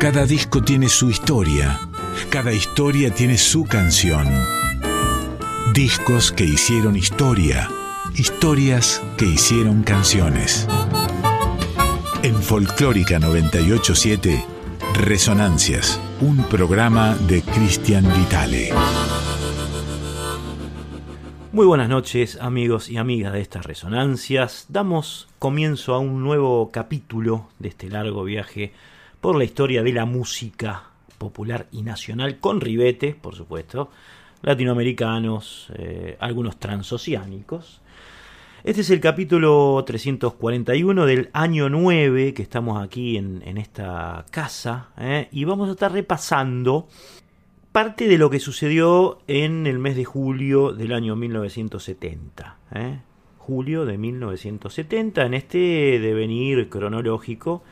Cada disco tiene su historia, cada historia tiene su canción. Discos que hicieron historia, historias que hicieron canciones. En Folclórica 987, Resonancias, un programa de Cristian Vitale. Muy buenas noches amigos y amigas de estas resonancias. Damos comienzo a un nuevo capítulo de este largo viaje por la historia de la música popular y nacional, con ribetes, por supuesto, latinoamericanos, eh, algunos transoceánicos. Este es el capítulo 341 del año 9 que estamos aquí en, esta casa eh, y vamos a estar repasando parte de lo que sucedió en el mes de julio del año 1970. Eh. Julio de 1970, en este devenir cronológico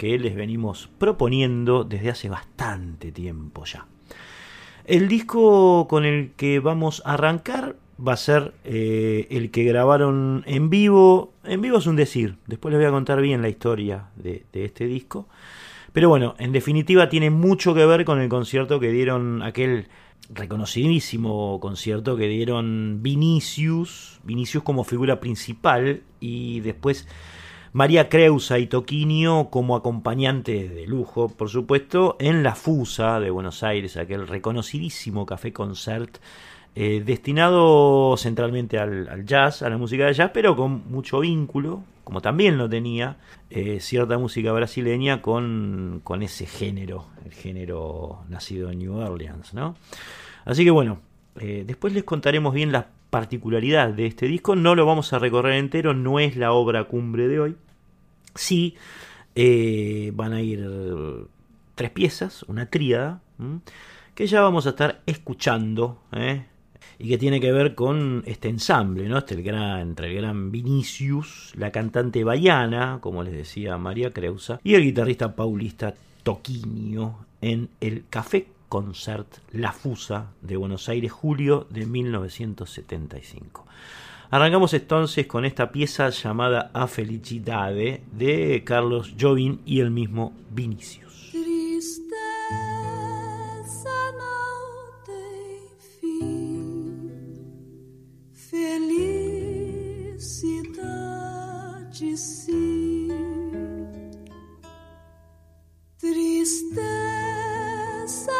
que les venimos proponiendo desde hace bastante tiempo ya. El disco con el que vamos a arrancar va a ser eh, el que grabaron en vivo. En vivo es un decir, después les voy a contar bien la historia de, este disco. Pero bueno, en definitiva tiene mucho que ver con el concierto que dieron, aquel reconocidísimo concierto que dieron Vinicius, Vinicius como figura principal y después María Creusa y Toquinho como acompañantes de lujo, por supuesto, en la Fusa de Buenos Aires, aquel reconocidísimo café concert eh, destinado centralmente al, jazz, a la música de jazz, pero con mucho vínculo, como también lo tenía eh, cierta música brasileña con, con, ese género, el género nacido en New Orleans, ¿no? Así que bueno, eh, después les contaremos bien la particularidad de este disco. No lo vamos a recorrer entero, no es la obra cumbre de hoy. Sí, eh, van a ir tres piezas, una tríada, que ya vamos a estar escuchando. ¿eh? y que tiene que ver con este ensamble, ¿no? Este el gran, entre el gran Vinicius, la cantante Baiana, como les decía María Creusa, y el guitarrista paulista Toquinho en el Café Concert La Fusa de Buenos Aires, julio de 1975. Arrancamos entonces con esta pieza llamada A Felicidade de Carlos Jobim y el mismo Vinicius. passarinhos, tudo isso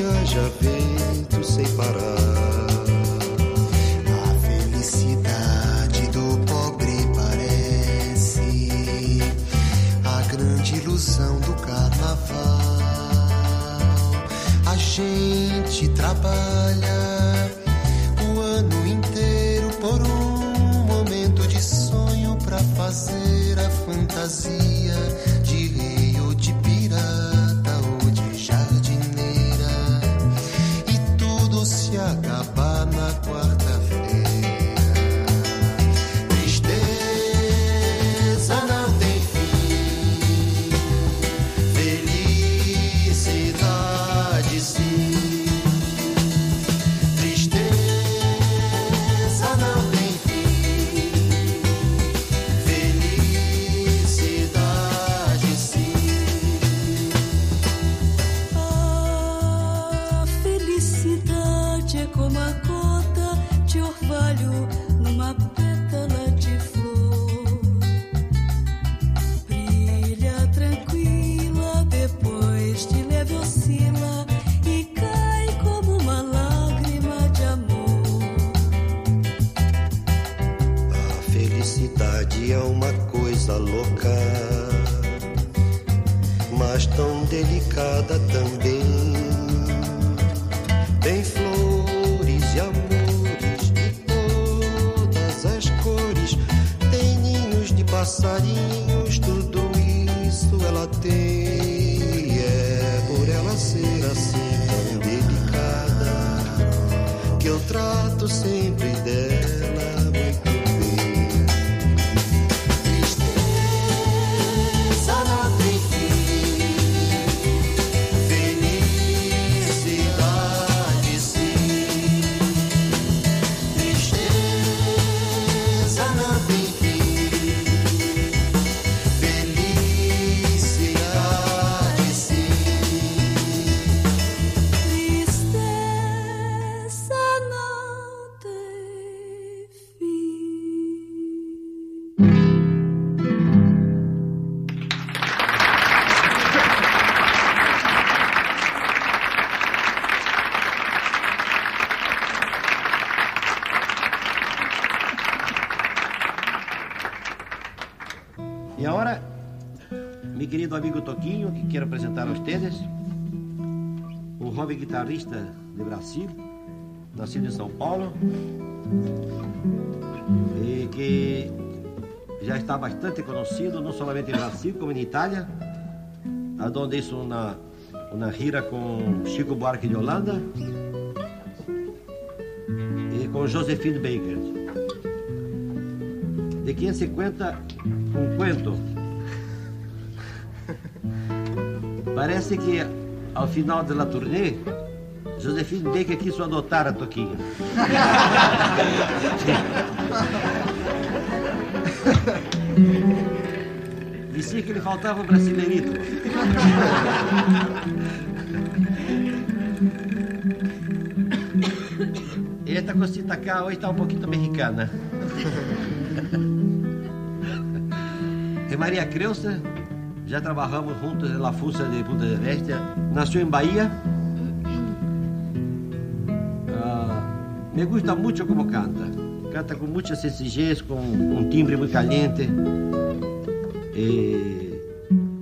que haja vento sem parar. A felicidade do pobre parece a grande ilusão do carnaval. A gente trabalha o ano inteiro por um momento de sonho para fazer a fantasia guitarrista de Brasil, nascido em São Paulo, e que já está bastante conhecido, não somente em Brasil, como em Itália, onde hizo uma, uma gira com Chico Buarque de Holanda e com Josephine Baker. De quem se cuenta um cuento. Parece que ao final da turnê, Josephine Baker quis adotar a Toquinha. Dizia que lhe faltava um brasileirito. Esta cosita acá hoje está um pouquinho mexicana. E Maria Creusa, já trabalhamos juntos na Fusa de Punta del Este. Nasceu em Bahia. Me gusta muito como canta. Canta com muita sencillez, com um timbre muito caliente. E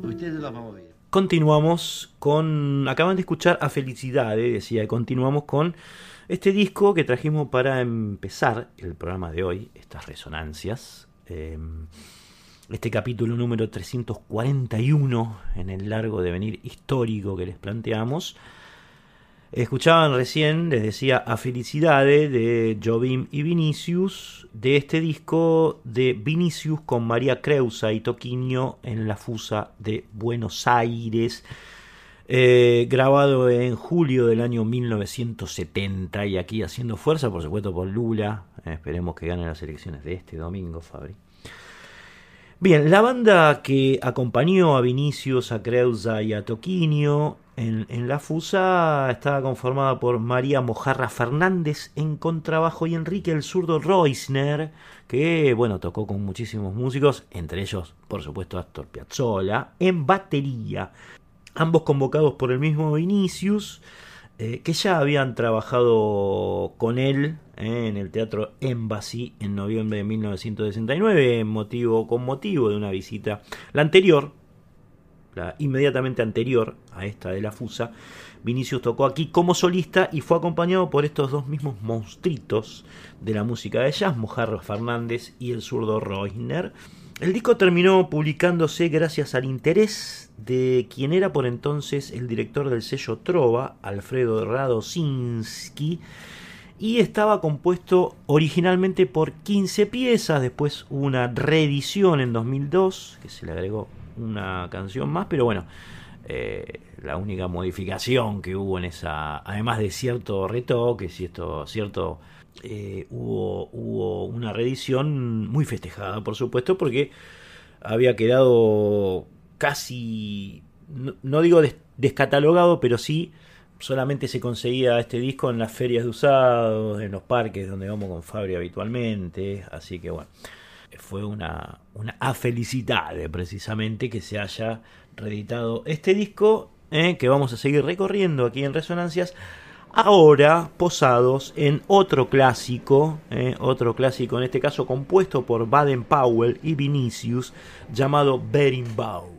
ustedes la vão ver. Continuamos con. Acaban de escuchar a Felicidades, decía, continuamos con este disco que trajimos para empezar el programa de hoy, estas resonancias. eh, este capítulo número 341 en el largo devenir histórico que les planteamos. Escuchaban recién, les decía, a Felicidades de Jobim y Vinicius, de este disco de Vinicius con María Creusa y Toquinho en la Fusa de Buenos Aires, eh, grabado en julio del año 1970 y aquí haciendo fuerza, por supuesto, por Lula. Eh, esperemos que gane las elecciones de este domingo, Fabri. Bien, la banda que acompañó a Vinicius, a Creusa y a Toquinho en, la Fusa estaba conformada por María Mojarra Fernández en contrabajo y Enrique el zurdo Reusner, que bueno, tocó con muchísimos músicos, entre ellos, por supuesto, Astor Piazzolla, en batería. Ambos convocados por el mismo Vinicius, eh, que ya habían trabajado con él en el Teatro Embassy en noviembre de 1969, en motivo, con motivo de una visita, la anterior, la inmediatamente anterior a esta de la Fusa, Vinicius tocó aquí como solista y fue acompañado por estos dos mismos monstruitos de la música de jazz, Mojarro Fernández y el zurdo Reusner. El disco terminó publicándose gracias al interés de quien era por entonces el director del sello Trova, Alfredo Radosinski, y estaba compuesto originalmente por 15 piezas, después hubo una reedición en 2002, que se le agregó una canción más, pero bueno, eh, la única modificación que hubo en esa, además de cierto retoque, cierto, cierto eh, hubo, hubo una reedición muy festejada, por supuesto, porque había quedado casi, no, digo des- descatalogado, pero sí solamente se conseguía este disco en las ferias de usados, en los parques donde vamos con Fabri habitualmente, así que bueno, fue una, una a felicidade precisamente que se haya reeditado este disco eh, que vamos a seguir recorriendo aquí en Resonancias ahora posados en otro clásico, eh, otro clásico en este caso compuesto por Baden Powell y Vinicius, llamado Berimbau.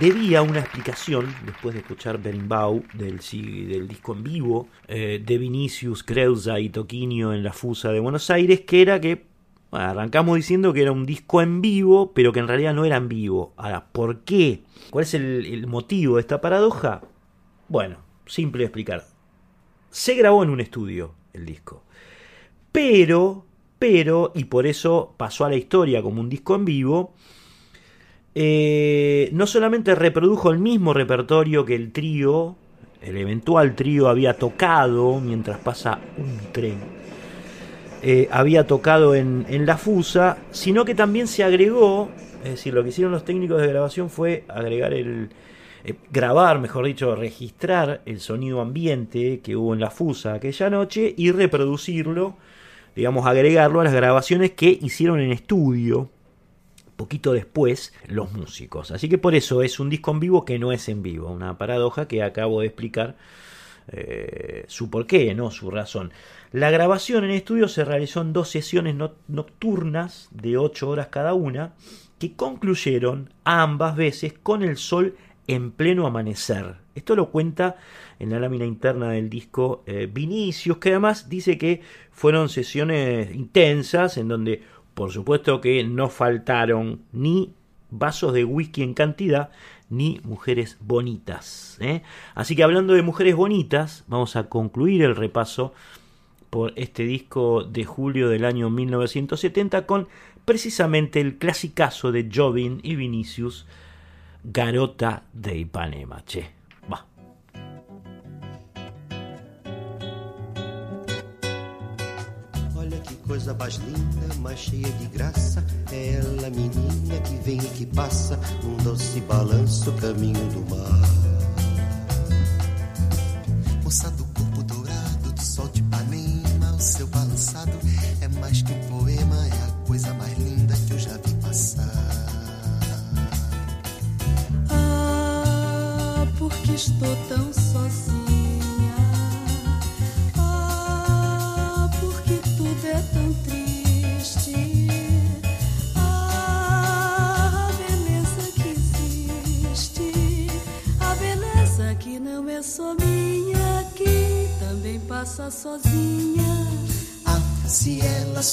Debía una explicación, después de escuchar Berimbau del, del disco en vivo eh, de Vinicius, Creusa y Toquinho en la Fusa de Buenos Aires, que era que arrancamos diciendo que era un disco en vivo, pero que en realidad no era en vivo. Ahora, ¿por qué? ¿Cuál es el, el motivo de esta paradoja? Bueno, simple de explicar. Se grabó en un estudio el disco. Pero, pero, y por eso pasó a la historia como un disco en vivo, eh, no solamente reprodujo el mismo repertorio que el trío, el eventual trío había tocado mientras pasa un tren, eh, había tocado en, en la Fusa, sino que también se agregó, es decir, lo que hicieron los técnicos de grabación fue agregar el, eh, grabar, mejor dicho, registrar el sonido ambiente que hubo en la Fusa aquella noche y reproducirlo, digamos, agregarlo a las grabaciones que hicieron en estudio poquito después los músicos. Así que por eso es un disco en vivo que no es en vivo, una paradoja que acabo de explicar eh, su porqué, no su razón. La grabación en estudio se realizó en dos sesiones no- nocturnas de 8 horas cada una, que concluyeron ambas veces con el sol en pleno amanecer. Esto lo cuenta en la lámina interna del disco eh, Vinicius, que además dice que fueron sesiones intensas en donde por supuesto que no faltaron ni vasos de whisky en cantidad ni mujeres bonitas. ¿eh? Así que hablando de mujeres bonitas, vamos a concluir el repaso por este disco de julio del año 1970 con precisamente el clasicazo de Jobin y Vinicius, Garota de Ipanema. Che, coisa mais linda, mais cheia de graça. É ela, menina, que vem e que passa num doce balanço, caminho do mar. Moça do corpo dourado, do sol de Ipanema, o seu balançado é mais que um poema, é a coisa mais linda que eu já vi passar. Ah, porque estou tão sozinha.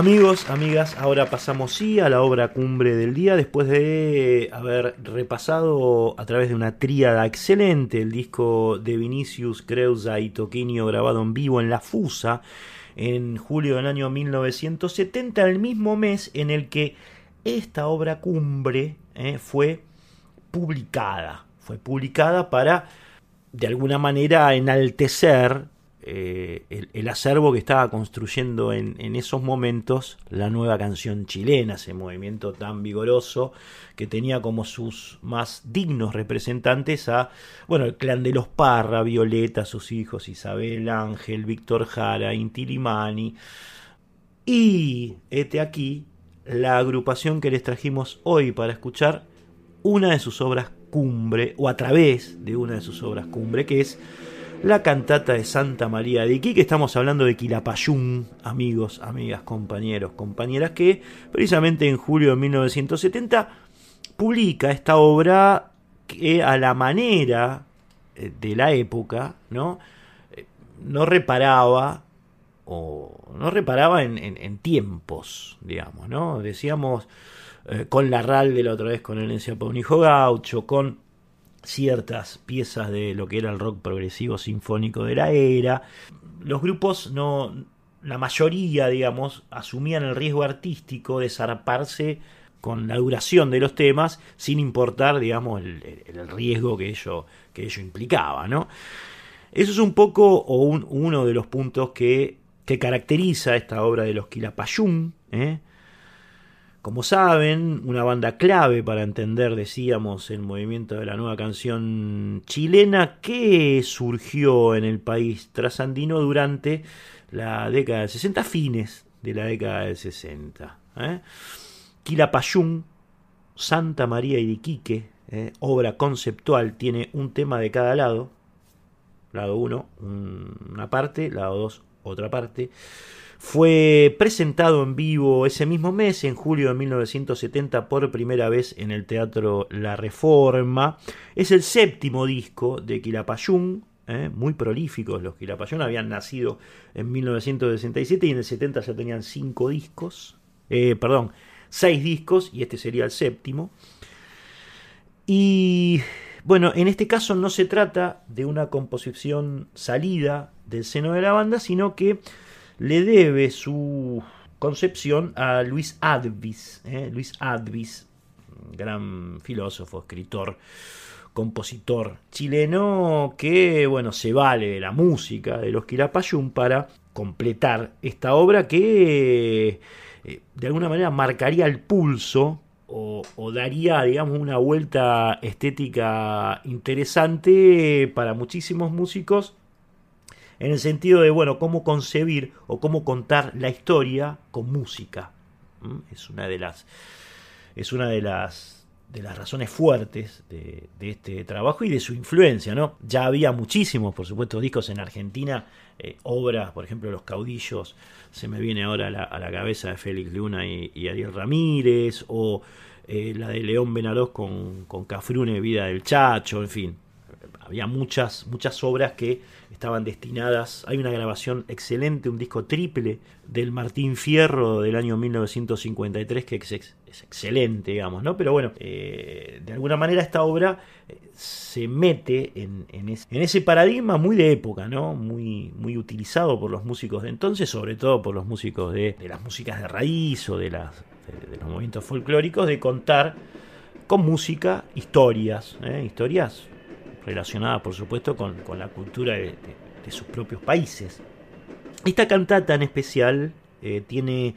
Amigos, amigas, ahora pasamos sí a la obra cumbre del día después de haber repasado a través de una tríada excelente el disco de Vinicius Creusa y Toquinho grabado en vivo en La Fusa en julio del año 1970, el mismo mes en el que esta obra cumbre eh, fue publicada. Fue publicada para de alguna manera enaltecer eh, el, acervo que estaba construyendo en, en, esos momentos la nueva canción chilena, ese movimiento tan vigoroso que tenía como sus más dignos representantes a, bueno, el clan de los Parra, Violeta, sus hijos, Isabel Ángel, Víctor Jara, Inti Limani. Y este aquí, la agrupación que les trajimos hoy para escuchar una de sus obras cumbre, o a través de una de sus obras cumbre, que es la cantata de Santa María de Iquique. Estamos hablando de Quilapayún, amigos, amigas, compañeros, compañeras, que precisamente en julio de 1970 publica esta obra que a la manera de la época, ¿no? No reparaba o no reparaba en, en, tiempos, digamos, ¿no? Decíamos eh, con la RAL de la otra vez con el Paunijo Gaucho, con ciertas piezas de lo que era el rock progresivo sinfónico de la era. Los grupos no, la mayoría, digamos, asumían el riesgo artístico de zarparse con la duración de los temas sin importar, digamos, el, el riesgo que ello, que ello implicaba, ¿no? Eso es un poco o un, uno de los puntos que, que caracteriza esta obra de los Quilapayún, ¿eh? Como saben, una banda clave para entender, decíamos, el movimiento de la nueva canción chilena que surgió en el país trasandino durante la década del 60, fines de la década del 60. ¿eh? Quilapayún, Santa María y Iquique, ¿eh? obra conceptual, tiene un tema de cada lado. Lado 1, una parte, lado 2, otra parte. Fue presentado en vivo ese mismo mes, en julio de 1970, por primera vez en el Teatro La Reforma. Es el séptimo disco de Quilapayún, ¿eh? muy prolíficos los Quilapayún, habían nacido en 1967 y en el 70 ya tenían cinco discos, eh, perdón, seis discos y este sería el séptimo. Y bueno, en este caso no se trata de una composición salida del seno de la banda, sino que le debe su concepción a Luis Advis. ¿eh? Luis Advis, gran filósofo, escritor, compositor chileno que, bueno, se vale de la música de los Quilapayún para completar esta obra que eh, de alguna manera marcaría el pulso o, o, daría, digamos, una vuelta estética interesante para muchísimos músicos en el sentido de, bueno, cómo concebir o cómo contar la historia con música. Es una de las, es una de las, de las razones fuertes de, de, este trabajo y de su influencia, ¿no? Ya había muchísimos, por supuesto, discos en Argentina, eh, obras, por ejemplo, Los Caudillos, se me viene ahora a la, cabeza de Félix Luna y, y Ariel Ramírez, o eh, la de León Benarós con, con Cafrune, Vida del Chacho, en fin. Había muchas, muchas obras que estaban destinadas. Hay una grabación excelente, un disco triple del Martín Fierro del año 1953 que es, ex, es excelente, digamos, ¿no? Pero bueno, eh, de alguna manera esta obra eh, se mete en, en, ese, en, ese, paradigma muy de época, ¿no? Muy, muy utilizado por los músicos de entonces, sobre todo por los músicos de, de las músicas de raíz o de, las, de, de los movimientos folclóricos, de contar con música historias, ¿eh? historias relacionada por supuesto con, con la cultura de, sus propios países. Esta cantata en especial eh, tiene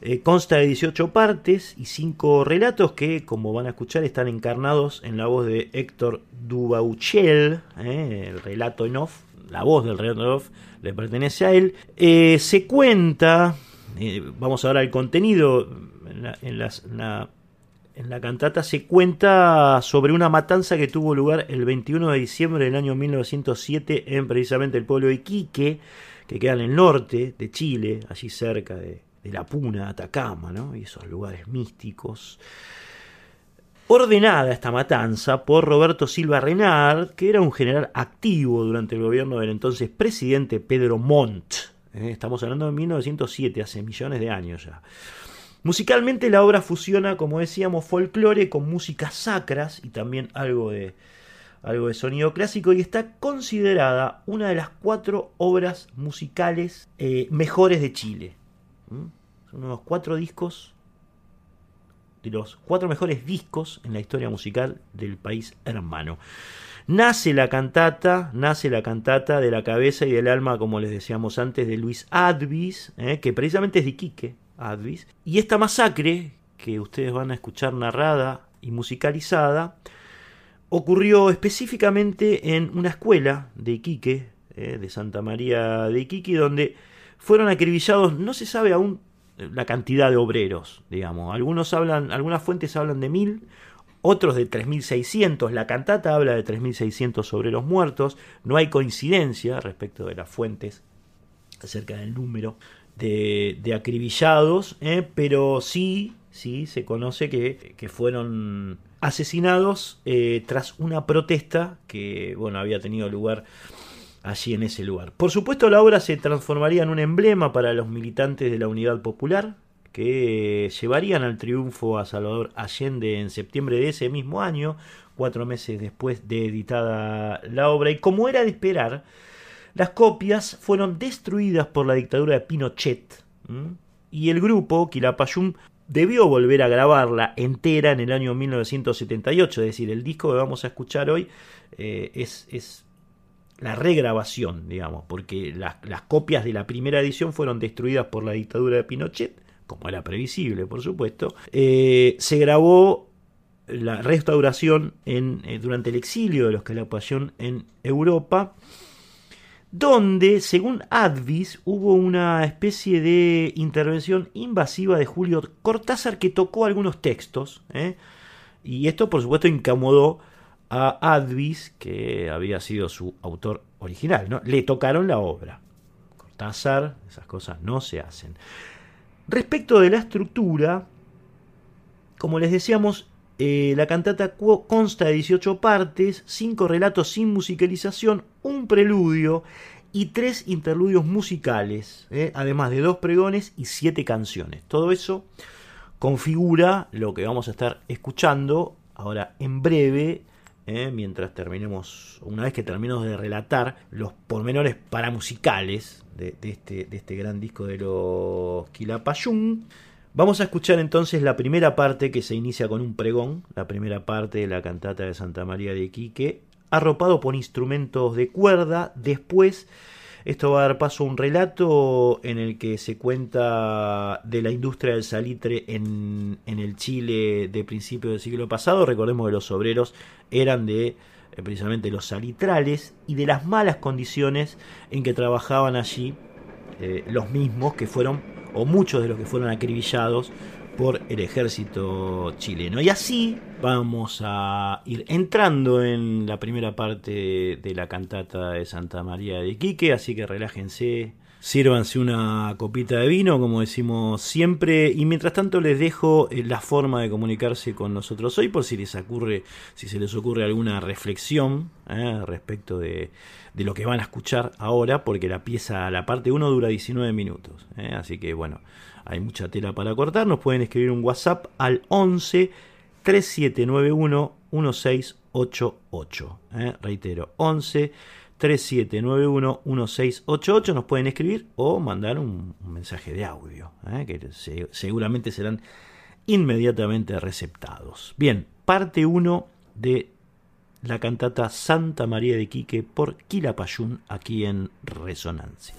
eh, consta de 18 partes y 5 relatos que, como van a escuchar, están encarnados en la voz de Héctor Dubauchel, eh, el relato en off, la voz del relato en off le pertenece a él. se cuenta, vamos a ver el contenido, en la, en la cantata se cuenta sobre una matanza que tuvo lugar el 21 de diciembre del año 1907 en precisamente el pueblo de Iquique, que queda en el norte de Chile, allí cerca de, la Puna, Atacama, ¿no? y esos lugares místicos. Ordenada esta matanza por Roberto Silva Renard, que era un general activo durante el gobierno del entonces presidente Pedro Montt. ¿eh? Estamos hablando de 1907, hace millones de años ya. Musicalmente la obra fusiona, como decíamos, folclore con músicas sacras y también algo de, algo de sonido clásico y está considerada una de las cuatro obras musicales eh, mejores de Chile. Son unos cuatro discos, de los cuatro mejores discos en la historia musical del país hermano. Nace la cantata, nace la cantata de la cabeza y del alma, como les decíamos antes, de Luis Advis, eh, que precisamente es de Quique, Advis. Y esta masacre, que ustedes van a escuchar narrada y musicalizada, ocurrió específicamente en una escuela de Iquique, eh, de Santa María de Iquique, donde fueron acribillados, no se sabe aún la cantidad de obreros, digamos. Algunos hablan, algunas fuentes hablan de mil, otros de 3.600. La cantata habla de 3.600 obreros muertos. No hay coincidencia respecto de las fuentes acerca del número de, acribillados, eh, pero sí, sí se conoce que, que fueron asesinados eh, tras una protesta que bueno, había tenido lugar allí en ese lugar. Por supuesto, la obra se transformaría en un emblema para los militantes de la Unidad Popular, que llevarían al triunfo a Salvador Allende en septiembre de ese mismo año, cuatro meses después de editada la obra. Y como era de esperar, las copias fueron destruidas por la dictadura de Pinochet. Y el grupo, Quilapayún, debió volver a grabarla entera en el año 1978, es decir, el disco que vamos a escuchar hoy eh, es, la regrabación, digamos, porque las, copias de la primera edición fueron destruidas por la dictadura de Pinochet, como era previsible, por supuesto. Eh, se grabó la restauración eh, durante el exilio de los Calapayón en Europa donde, según Advis, hubo una especie de intervención invasiva de Julio Cortázar que tocó algunos textos, ¿eh? y esto por supuesto incomodó a Advis, que había sido su autor original, ¿no? Le tocaron la obra. Cortázar, esas cosas no se hacen. Respecto de la estructura, como les decíamos, eh, la cantata consta de 18 partes, 5 relatos sin musicalización, un preludio y 3 interludios musicales, eh, además de dos pregones y 7 canciones. Todo eso configura lo que vamos a estar escuchando ahora en breve, eh, mientras terminemos, una vez que terminemos de relatar los pormenores paramusicales de, de, este, de este gran disco de los Quilapayún. Vamos a escuchar entonces la primera parte que se inicia con un pregón, la primera parte de la cantata de Santa María de Iquique, arropado por instrumentos de cuerda. Después, esto va a dar paso a un relato en el que se cuenta de la industria del salitre en, el Chile de principios del siglo pasado. Recordemos que los obreros eran de eh, precisamente los salitrales y de las malas condiciones en que trabajaban allí eh, los mismos que fueron o muchos de los que fueron acribillados por el ejército chileno. Y así vamos a ir entrando en la primera parte de la cantata de Santa María de Quique, así que relájense, sírvanse una copita de vino, como decimos siempre, y mientras tanto les dejo eh, la forma de comunicarse con nosotros hoy, por si les ocurre, si se les ocurre alguna reflexión eh, respecto de de lo que van a escuchar ahora, porque la pieza, la parte 1 dura 19 minutos. ¿eh? Así que bueno, hay mucha tela para cortar. Nos pueden escribir un WhatsApp al 11 3791 1688. ¿eh? Reitero, 11 3791 1688. Nos pueden escribir o mandar un, mensaje de audio, ¿eh? que seguramente serán inmediatamente receptados. Bien, parte 1 de la cantata Santa María de Quique por Quilapayún aquí en Resonancias.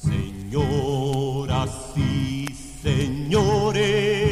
Señoras y señores,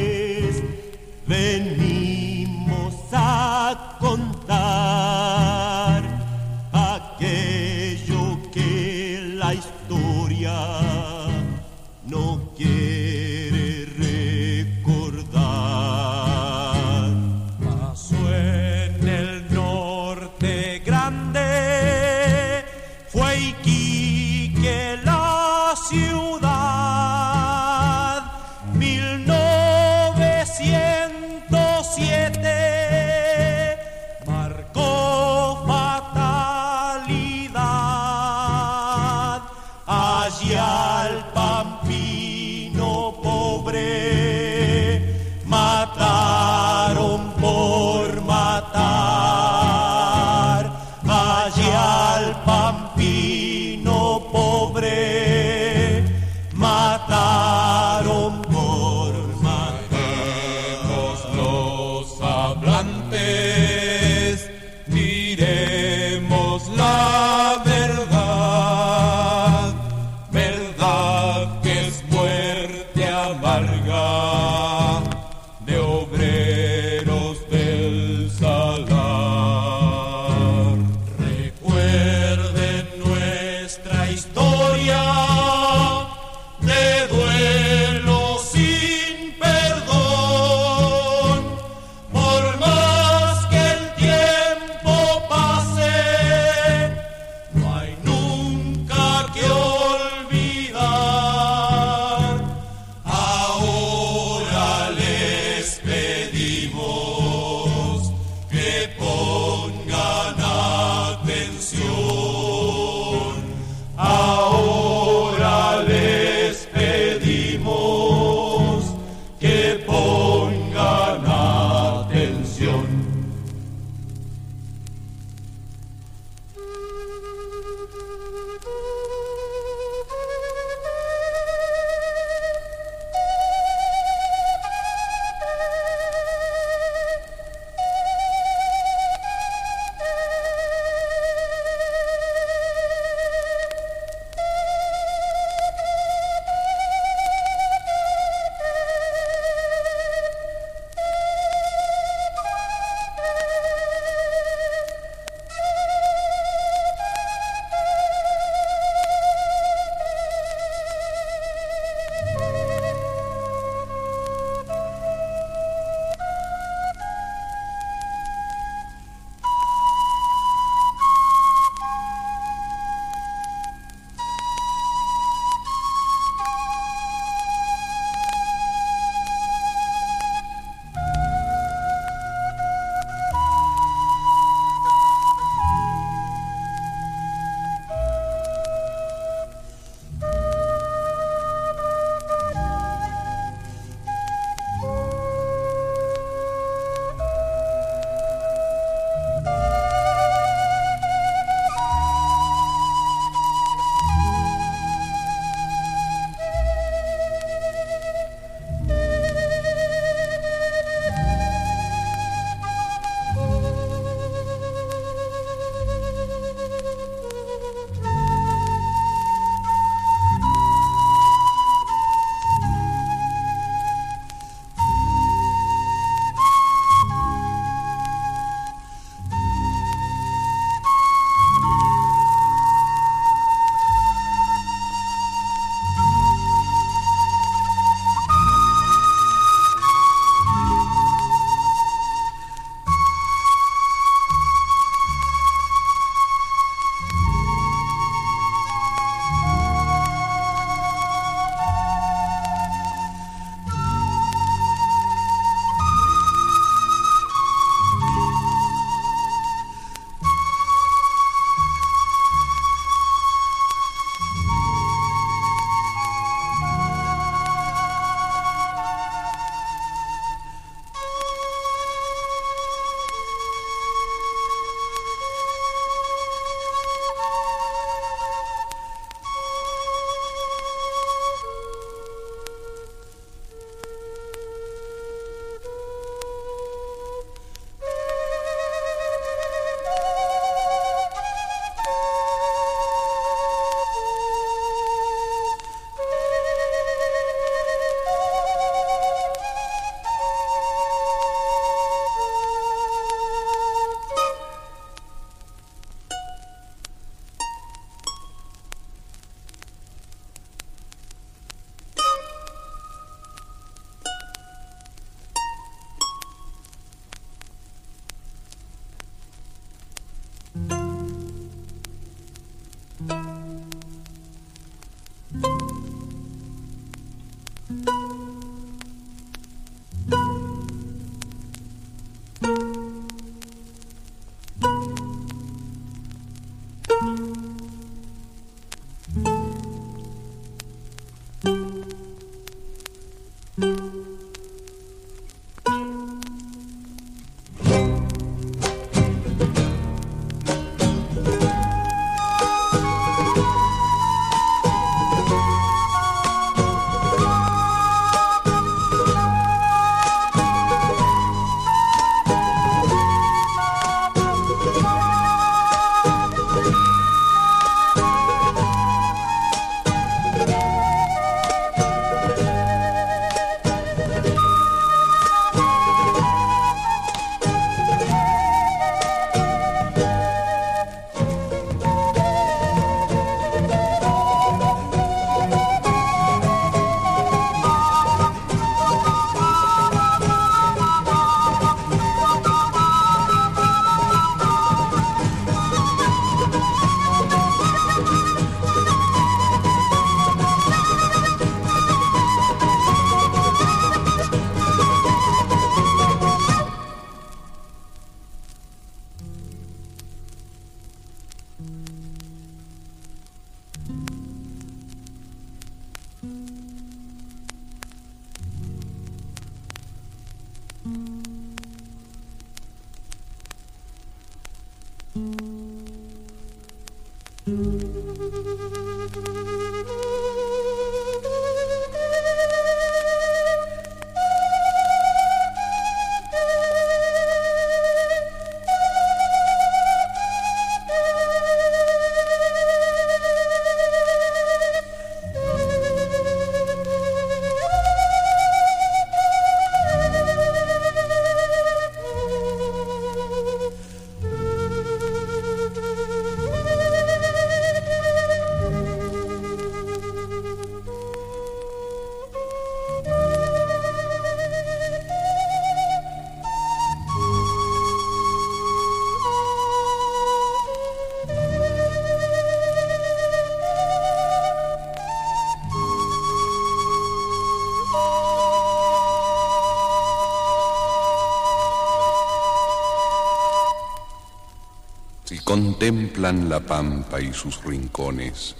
contemplan la pampa y sus rincones,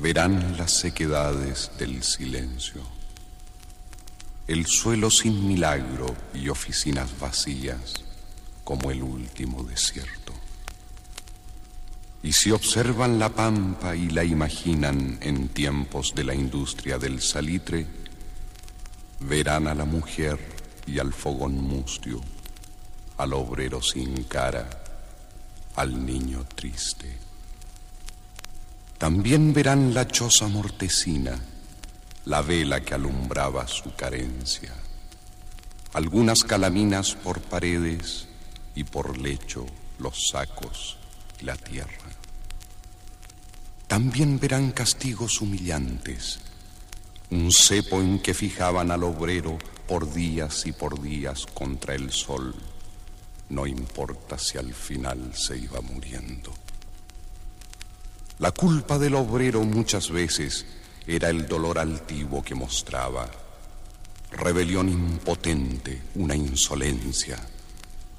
verán las sequedades del silencio, el suelo sin milagro y oficinas vacías como el último desierto. Y si observan la pampa y la imaginan en tiempos de la industria del salitre, verán a la mujer y al fogón mustio, al obrero sin cara, al niño triste. También verán la choza mortecina, la vela que alumbraba su carencia, algunas calaminas por paredes y por lecho los sacos y la tierra. También verán castigos humillantes, un cepo en que fijaban al obrero por días y por días contra el sol no importa si al final se iba muriendo. La culpa del obrero muchas veces era el dolor altivo que mostraba, rebelión impotente, una insolencia.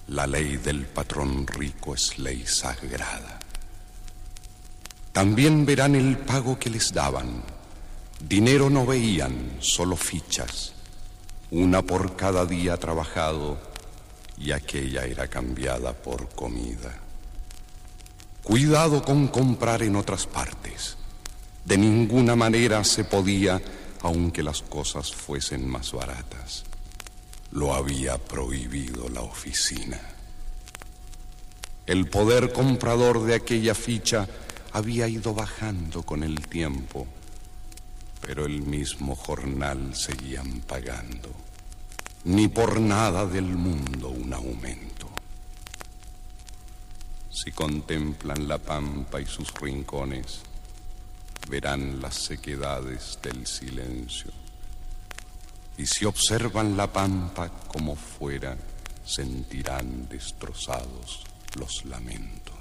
La ley del patrón rico es ley sagrada. También verán el pago que les daban. Dinero no veían, solo fichas, una por cada día trabajado y aquella era cambiada por comida. Cuidado con comprar en otras partes. De ninguna manera se podía, aunque las cosas fuesen más baratas. Lo había prohibido la oficina. El poder comprador de aquella ficha había ido bajando con el tiempo, pero el mismo jornal seguían pagando ni por nada del mundo un aumento. Si contemplan la pampa y sus rincones, verán las sequedades del silencio. Y si observan la pampa como fuera, sentirán destrozados los lamentos.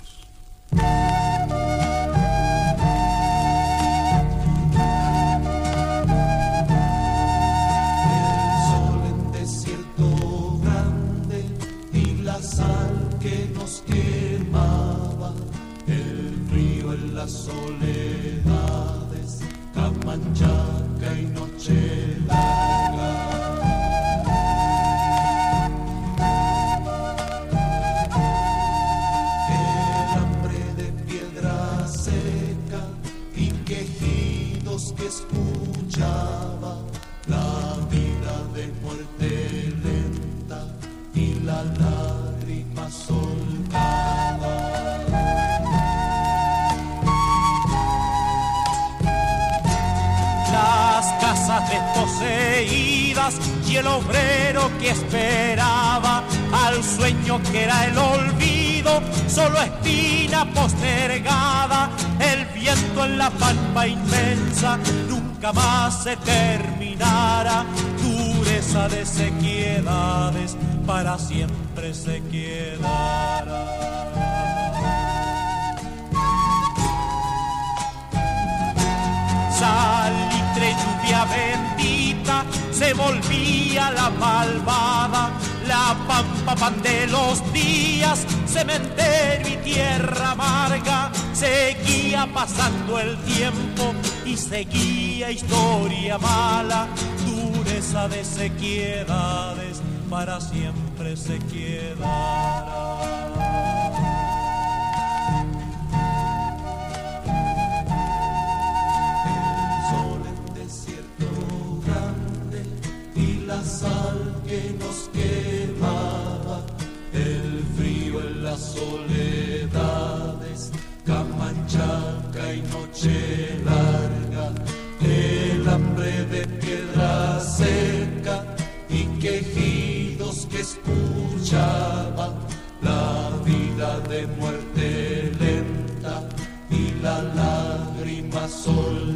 Y el obrero que esperaba al sueño que era el olvido, solo espina postergada, el viento en la pampa inmensa nunca más se terminará, dureza de sequiedades para siempre se quedará. salitre, lluvia bendita, se volvía la malvada, la pampa pan de los días, cementerio y tierra amarga, seguía pasando el tiempo y seguía historia mala, dureza de sequiedades, para siempre se quedará. Quemaba, el frío en las soledades, camanchaca y noche larga, el hambre de piedra seca y quejidos que escuchaba, la vida de muerte lenta y la lágrima soltada.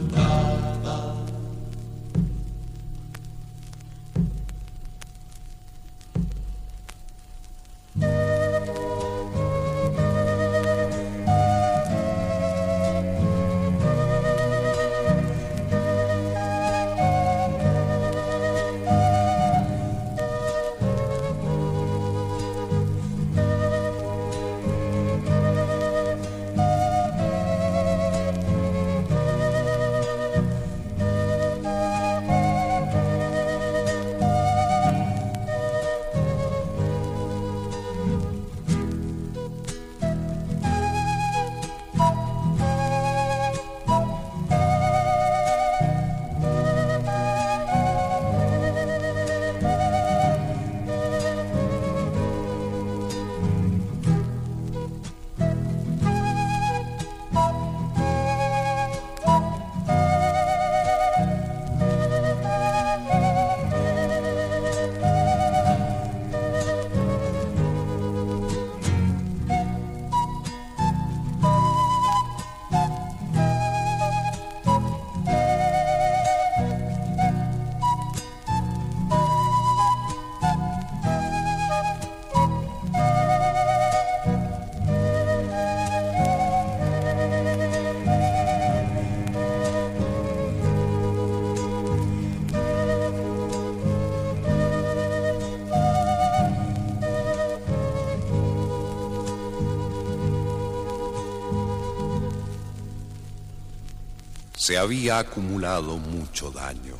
Se había acumulado mucho daño,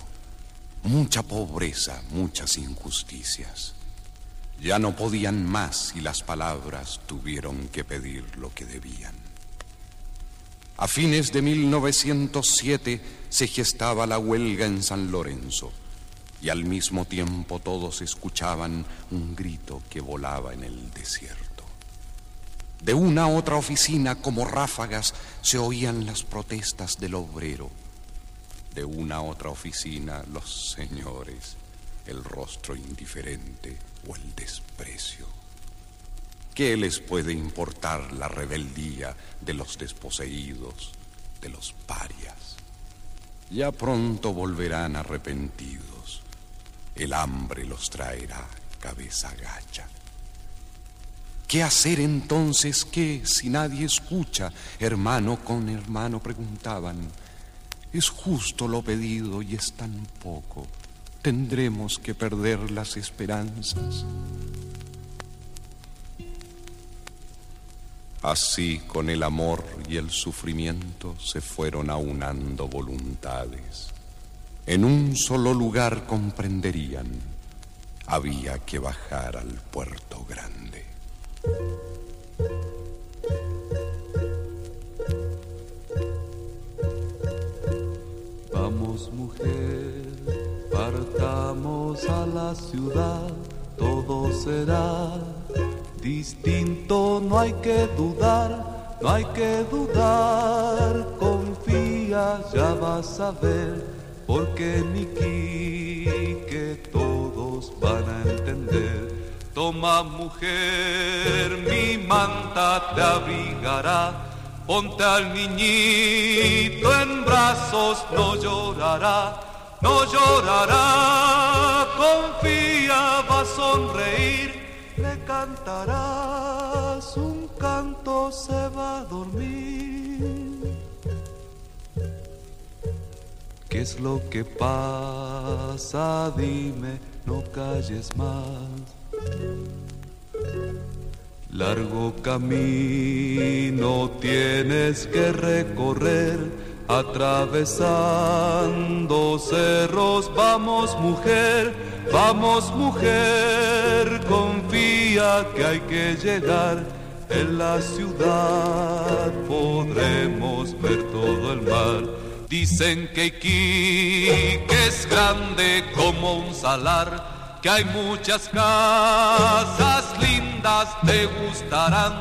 mucha pobreza, muchas injusticias. Ya no podían más y las palabras tuvieron que pedir lo que debían. A fines de 1907 se gestaba la huelga en San Lorenzo y al mismo tiempo todos escuchaban un grito que volaba en el desierto. De una a otra oficina, como ráfagas, se oían las protestas del obrero. De una a otra oficina, los señores, el rostro indiferente o el desprecio. ¿Qué les puede importar la rebeldía de los desposeídos, de los parias? Ya pronto volverán arrepentidos. El hambre los traerá cabeza gacha. ¿Qué hacer entonces? ¿Qué si nadie escucha? Hermano con hermano preguntaban. Es justo lo pedido y es tan poco. Tendremos que perder las esperanzas. Así con el amor y el sufrimiento se fueron aunando voluntades. En un solo lugar comprenderían, había que bajar al puerto grande. Vamos mujer, partamos a la ciudad, todo será distinto, no hay que dudar, no hay que dudar, confía, ya vas a ver porque ni que todos van a entender. Toma mujer, mi manta te abrigará. Ponte al niñito en brazos, no llorará, no llorará, confía, va a sonreír, le cantarás un canto, se va a dormir. ¿Qué es lo que pasa? Dime, no calles más. Largo camino tienes que recorrer, atravesando cerros. Vamos mujer, vamos mujer, confía que hay que llegar. En la ciudad podremos ver todo el mar. Dicen que Iquique es grande como un salar, que hay muchas casas lindas, te gustarán,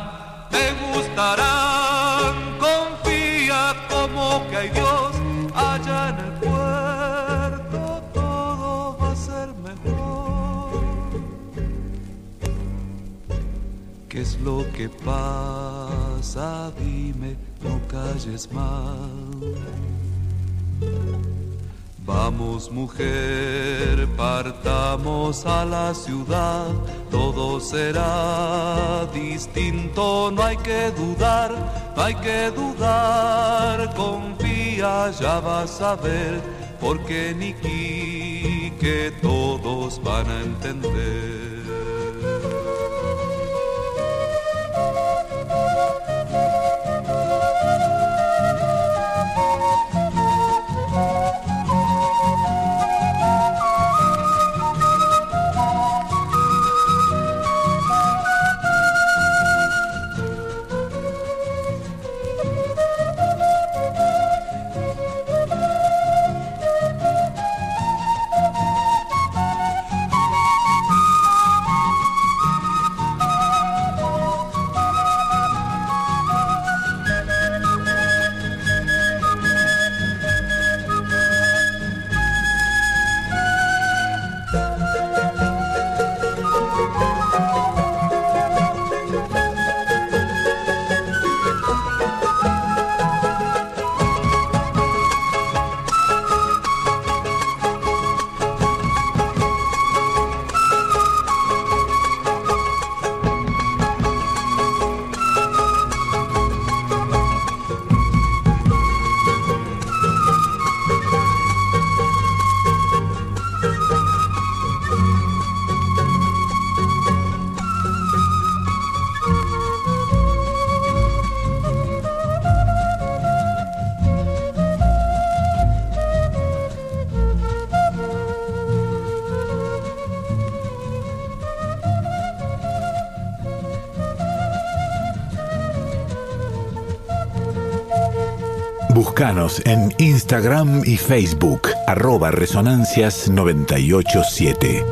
te gustarán. Confía como que hay Dios allá en el puerto, todo va a ser mejor. ¿Qué es lo que pasa? Dime, no calles más. Vamos mujer, partamos a la ciudad, todo será distinto, no hay que dudar, no hay que dudar, confía, ya vas a ver, porque ni que todos van a entender. Búscanos en Instagram y Facebook, arroba resonancias987.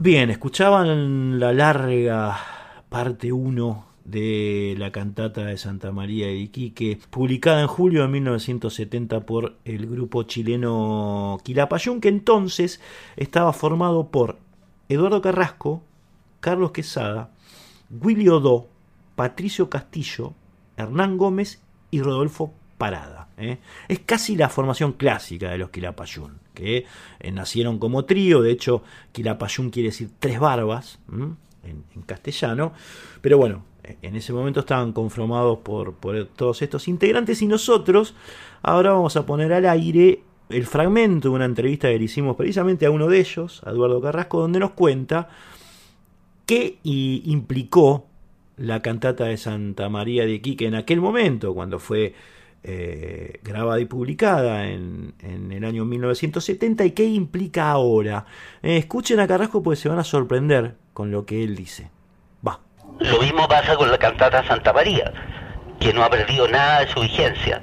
Bien, escuchaban la larga parte 1 de la cantata de Santa María de Iquique, publicada en julio de 1970 por el grupo chileno Quilapayún, que entonces estaba formado por Eduardo Carrasco, Carlos Quesada, Willy Odó, Patricio Castillo, Hernán Gómez y Rodolfo Parada. ¿eh? Es casi la formación clásica de los Quilapayún, que eh, nacieron como trío, de hecho Quilapayún quiere decir tres barbas en, castellano, pero bueno, en ese momento estaban conformados por, por todos estos integrantes y nosotros ahora vamos a poner al aire el fragmento de una entrevista que le hicimos precisamente a uno de ellos, a Eduardo Carrasco, donde nos cuenta qué implicó la cantata de Santa María de Quique en aquel momento, cuando fue eh, grabada y publicada en, en, el año 1970 y qué implica ahora. Eh, escuchen a Carrasco porque se van a sorprender con lo que él dice. Va. Lo mismo pasa con la cantata Santa María, que no ha perdido nada de su vigencia.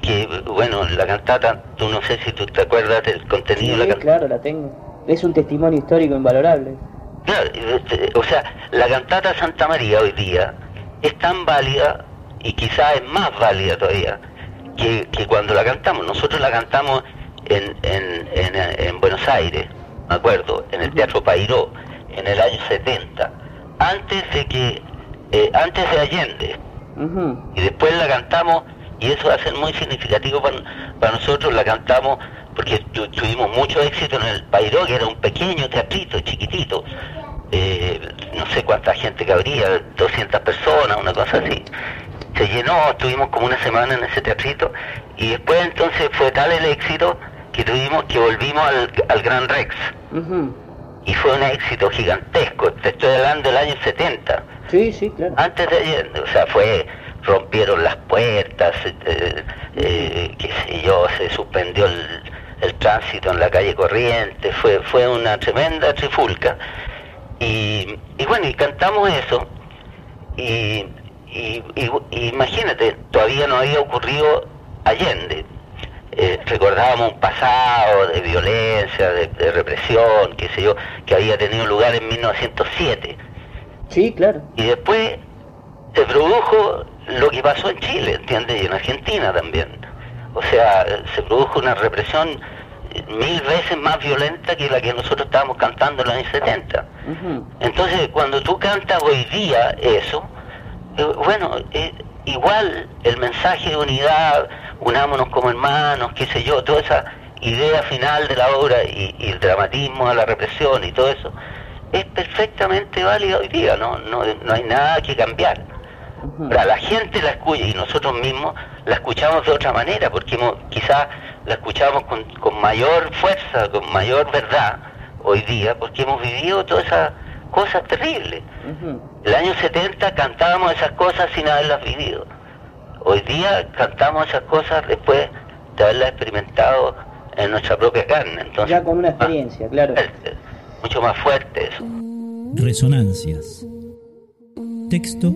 Que, bueno, la cantata, tú no sé si tú te acuerdas del contenido sí, de la cantata. claro, la tengo. Es un testimonio histórico invalorable. Claro, este, o sea, la cantata Santa María hoy día es tan válida y quizás es más válida todavía que, que cuando la cantamos, nosotros la cantamos en, en, en, en Buenos Aires, me acuerdo, en el Teatro Pairó, en el año 70, antes de que, eh, antes de Allende, y después la cantamos, y eso va a ser muy significativo para, para nosotros, la cantamos porque tu- tuvimos mucho éxito en el Pairó, que era un pequeño teatrito, chiquitito, eh, no sé cuánta gente cabría, 200 personas, una cosa así. Se llenó, estuvimos como una semana en ese teatrito, y después entonces fue tal el éxito que tuvimos que volvimos al, al Gran Rex. Y fue un éxito gigantesco, te estoy hablando del año 70. Sí, sí, claro. Antes de ayer, o sea, fue, rompieron las puertas, eh, eh, qué sé yo, se suspendió el, el tránsito en la calle Corriente, fue, fue una tremenda trifulca. Y, y bueno, y cantamos eso, y, y- imagínate, todavía no había ocurrido Allende. Eh, recordábamos un pasado de violencia, de, de represión, qué sé yo, que había tenido lugar en 1907. Sí, claro. Y después se produjo lo que pasó en Chile, ¿entiendes? Y en Argentina también. O sea, se produjo una represión mil veces más violenta que la que nosotros estábamos cantando en los años 70. Entonces, cuando tú cantas hoy día eso, eh, bueno, eh, igual el mensaje de unidad, unámonos como hermanos, qué sé yo, toda esa idea final de la obra y, y el dramatismo de la represión y todo eso, es perfectamente válida hoy día, ¿no? No, no hay nada que cambiar. La gente la escucha y nosotros mismos la escuchamos de otra manera, porque hemos- quizás la escuchamos con, con mayor fuerza, con mayor verdad hoy día, porque hemos vivido todas esas cosas terribles. El año 70 cantábamos esas cosas sin haberlas vivido. Hoy día cantamos esas cosas después de haberlas experimentado en nuestra propia carne. Entonces, Ya con una experiencia, claro. mucho más fuerte eso. Resonancias. Texto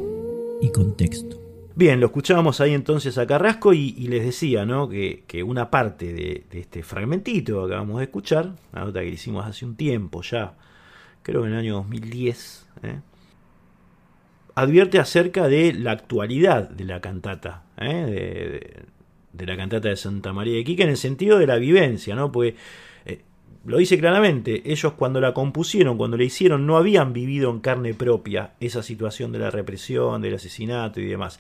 y contexto. Bien, lo escuchábamos ahí entonces a Carrasco y, les decía ¿no? que, que una parte de, este fragmentito que acabamos de escuchar, la nota que hicimos hace un tiempo ya, creo que en el año 2010, ¿eh? advierte acerca de la actualidad de la cantata, ¿eh? de, la cantata de Santa María de Quique en el sentido de la vivencia, ¿no? Porque lo dice claramente, ellos cuando la compusieron, cuando la hicieron, no habían vivido en carne propia esa situación de la represión, del asesinato y demás.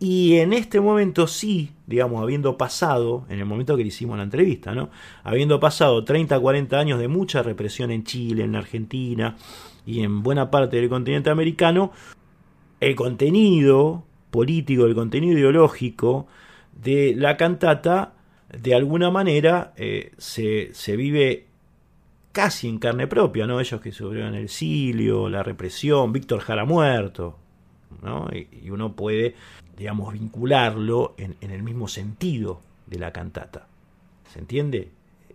Y en este momento sí, digamos, habiendo pasado, en el momento que le hicimos la entrevista, ¿no? Habiendo pasado 30, 40 años de mucha represión en Chile, en Argentina y en buena parte del continente americano, el contenido político, el contenido ideológico de la cantata, de alguna manera, eh, se, se vive casi en carne propia, ¿no? Ellos que sufrieron el exilio, la represión, Víctor Jara muerto, ¿no? Y, uno puede, digamos, vincularlo en, en el mismo sentido de la cantata. ¿Se entiende?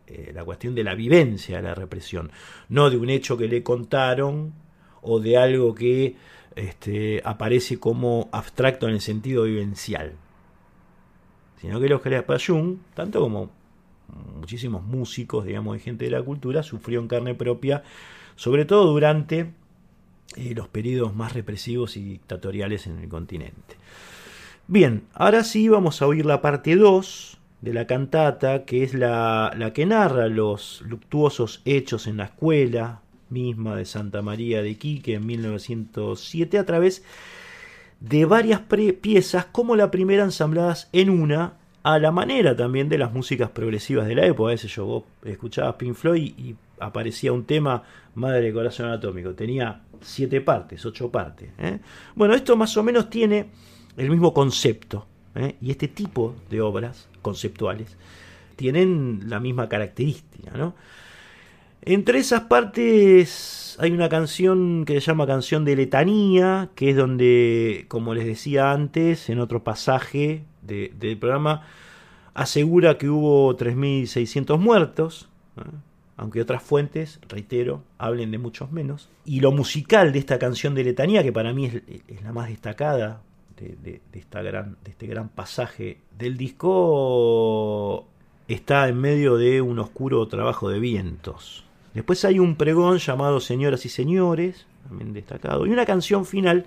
Eh, la cuestión de la vivencia de la represión, no de un hecho que le contaron o de algo que este, aparece como abstracto en el sentido vivencial, sino que los Payún, tanto como muchísimos músicos, digamos, y gente de la cultura, sufrió en carne propia, sobre todo durante eh, los periodos más represivos y dictatoriales en el continente. Bien, ahora sí vamos a oír la parte 2 de la cantata, que es la, la que narra los luctuosos hechos en la escuela misma de Santa María de Quique en 1907 a través de varias piezas, como la primera ensambladas en una, a la manera también de las músicas progresivas de la época. A veces yo vos escuchabas Pink Floyd y aparecía un tema Madre de Corazón Atómico. Tenía siete partes, ocho partes. ¿eh? Bueno, esto más o menos tiene el mismo concepto. ¿eh? Y este tipo de obras conceptuales tienen la misma característica. ¿no? Entre esas partes hay una canción que se llama Canción de Letanía, que es donde, como les decía antes, en otro pasaje de- del programa, asegura que hubo 3.600 muertos, ¿eh? aunque otras fuentes, reitero, hablen de muchos menos. Y lo musical de esta canción de Letanía, que para mí es, la más destacada de, de- de esta gran, de este gran pasaje del disco, está en medio de un oscuro trabajo de vientos. Después hay un pregón llamado Señoras y Señores, también destacado, y una canción final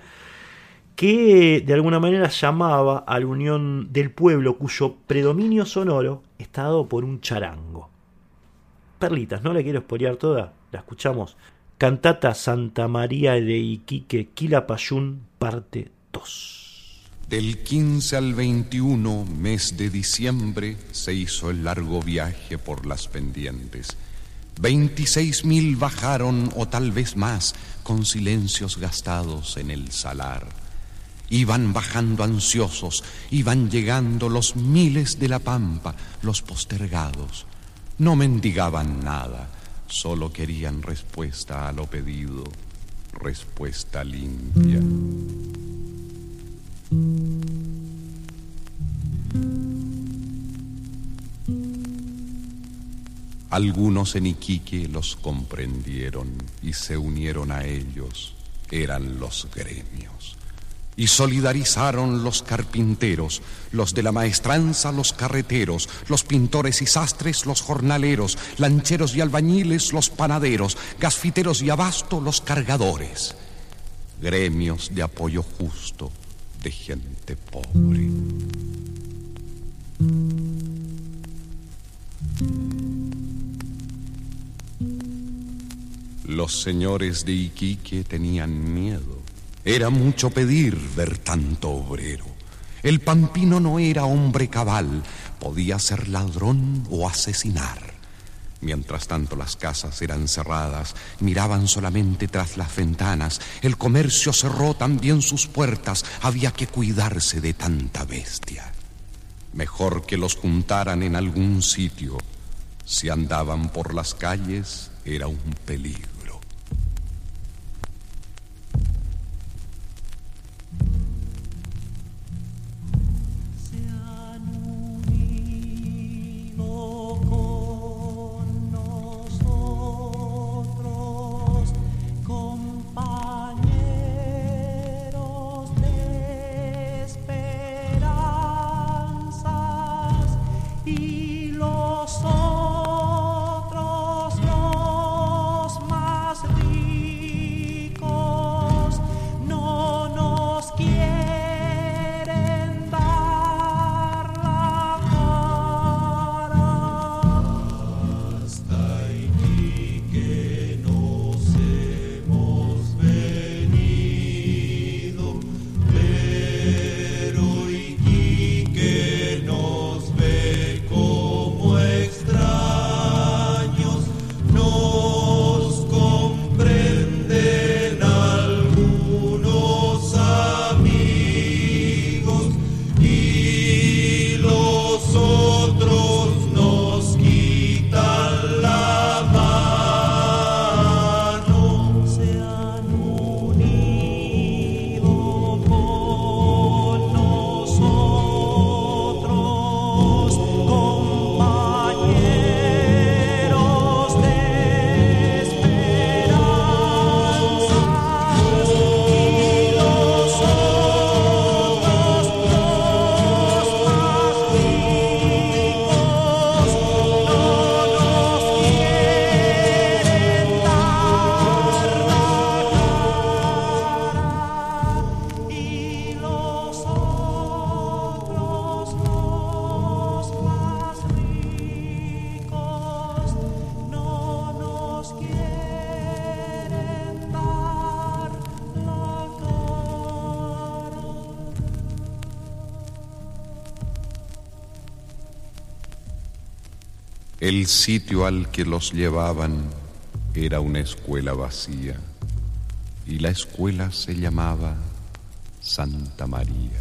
que de alguna manera llamaba a la unión del pueblo cuyo predominio sonoro está dado por un charango. Perlitas, no la quiero espolear toda, la escuchamos. Cantata Santa María de Iquique, Quilapayún, parte 2. Del 15 al 21, mes de diciembre, se hizo el largo viaje por las pendientes. 26 mil bajaron, o tal vez más, con silencios gastados en el salar. Iban bajando ansiosos, iban llegando los miles de la pampa, los postergados. No mendigaban nada, solo querían respuesta a lo pedido, respuesta limpia. Algunos en Iquique los comprendieron y se unieron a ellos, eran los gremios. Y solidarizaron los carpinteros, los de la maestranza, los carreteros, los pintores y sastres, los jornaleros, lancheros y albañiles, los panaderos, gasfiteros y abasto, los cargadores. Gremios de apoyo justo de gente pobre. Los señores de Iquique tenían miedo. Era mucho pedir ver tanto obrero. El pampino no era hombre cabal, podía ser ladrón o asesinar. Mientras tanto las casas eran cerradas, miraban solamente tras las ventanas, el comercio cerró también sus puertas, había que cuidarse de tanta bestia. Mejor que los juntaran en algún sitio. Si andaban por las calles, era un peligro. El sitio al que los llevaban era una escuela vacía y la escuela se llamaba Santa María.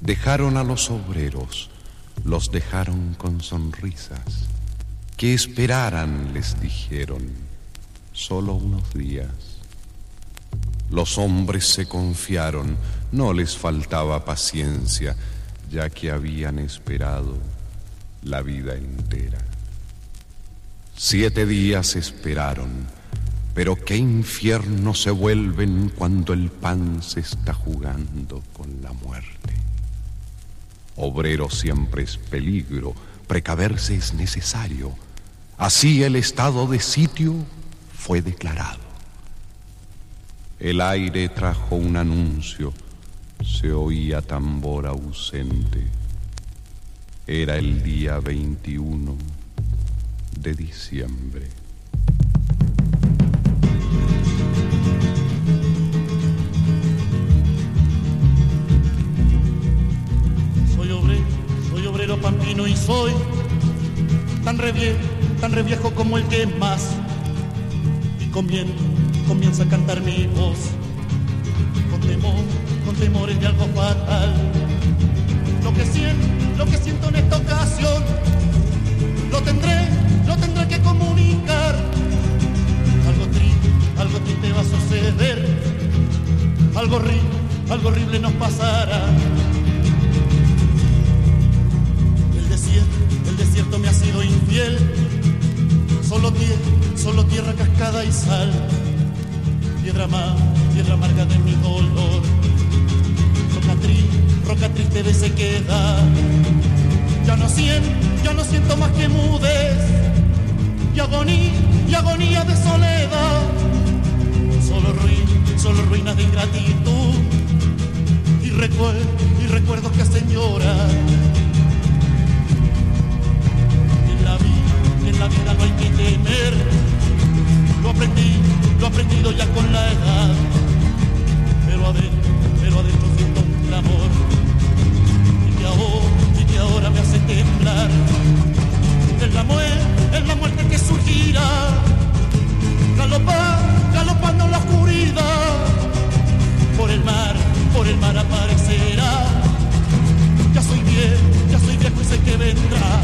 Dejaron a los obreros, los dejaron con sonrisas. Que esperaran, les dijeron, solo unos días. Los hombres se confiaron, no les faltaba paciencia, ya que habían esperado la vida entera. Siete días esperaron, pero qué infierno se vuelven cuando el pan se está jugando con la muerte. Obrero siempre es peligro, precaverse es necesario. Así el estado de sitio fue declarado. El aire trajo un anuncio, se oía tambor ausente. Era el día 21 de diciembre. Soy obrero, soy obrero pampino y soy tan reviejo, tan reviejo como el que más. Y comien- comienza a cantar mi voz con temor, con temores de algo fatal. Lo que siento, lo que siento en esta ocasión, lo tendré, lo tendré que comunicar. Algo triste, algo triste va a suceder, algo horrible, algo horrible nos pasará. El desierto, el desierto me ha sido infiel. Solo tierra, solo tierra, cascada y sal. Piedra más, piedra amarga de mi dolor. Triste, roca triste de sequedad. Ya no siento, ya no siento más que mudez. Y agonía, y agonía de soledad. Solo ruinas, solo ruinas de ingratitud. Y recuerdos, y recuerdos que hacen llorar. En la vida, en la vida no hay que temer. Lo aprendí, lo aprendido ya con la edad. Pero adentro, pero adentro siento un clamor. Y que ahora, me hace temblar. Es la muerte, es la muerte que surgirá. Galopar, galopando la oscuridad. Por el mar, por el mar aparecerá. Ya soy viejo, ya soy viejo y sé que vendrá.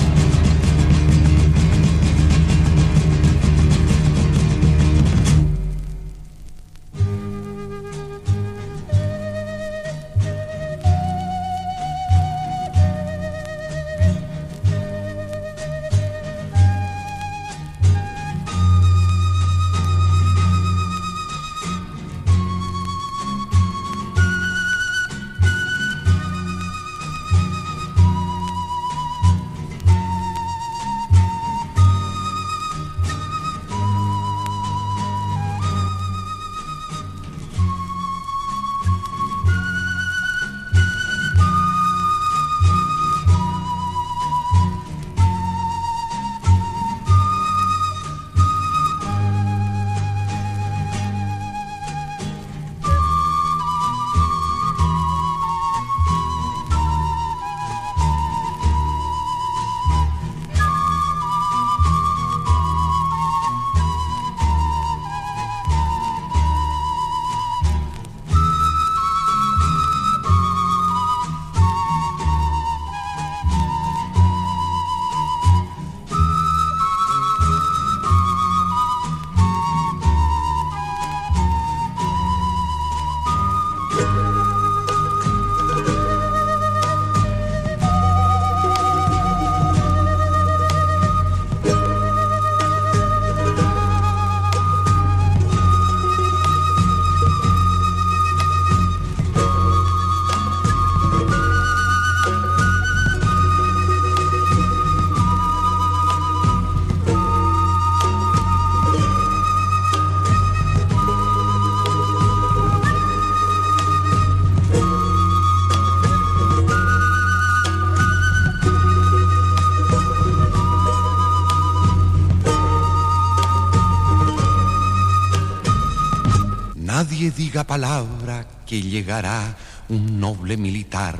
Diga palabra que llegará un noble militar,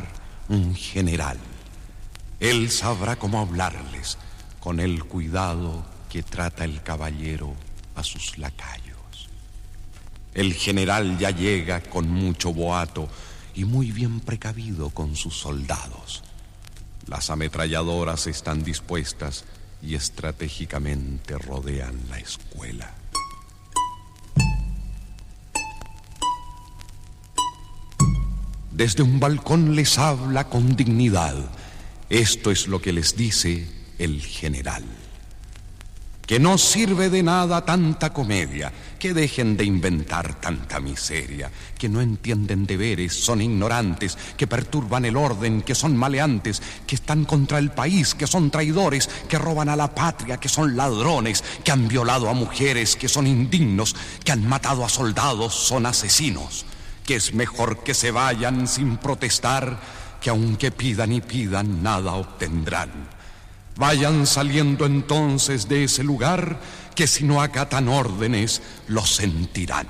un general. Él sabrá cómo hablarles con el cuidado que trata el caballero a sus lacayos. El general ya llega con mucho boato y muy bien precavido con sus soldados. Las ametralladoras están dispuestas y estratégicamente rodean la escuela. Desde un balcón les habla con dignidad. Esto es lo que les dice el general. que no sirve de nada tanta comedia, que dejen de inventar tanta miseria, que no entienden deberes, son ignorantes, que perturban el orden, que son maleantes, que están contra el país, que son traidores, que roban a la patria, que son ladrones, que han violado a mujeres, que son indignos, que han matado a soldados, son asesinos, que es mejor que se vayan sin protestar, que aunque pidan y pidan, nada obtendrán. Vayan saliendo entonces de ese lugar que si no acatan órdenes lo sentirán.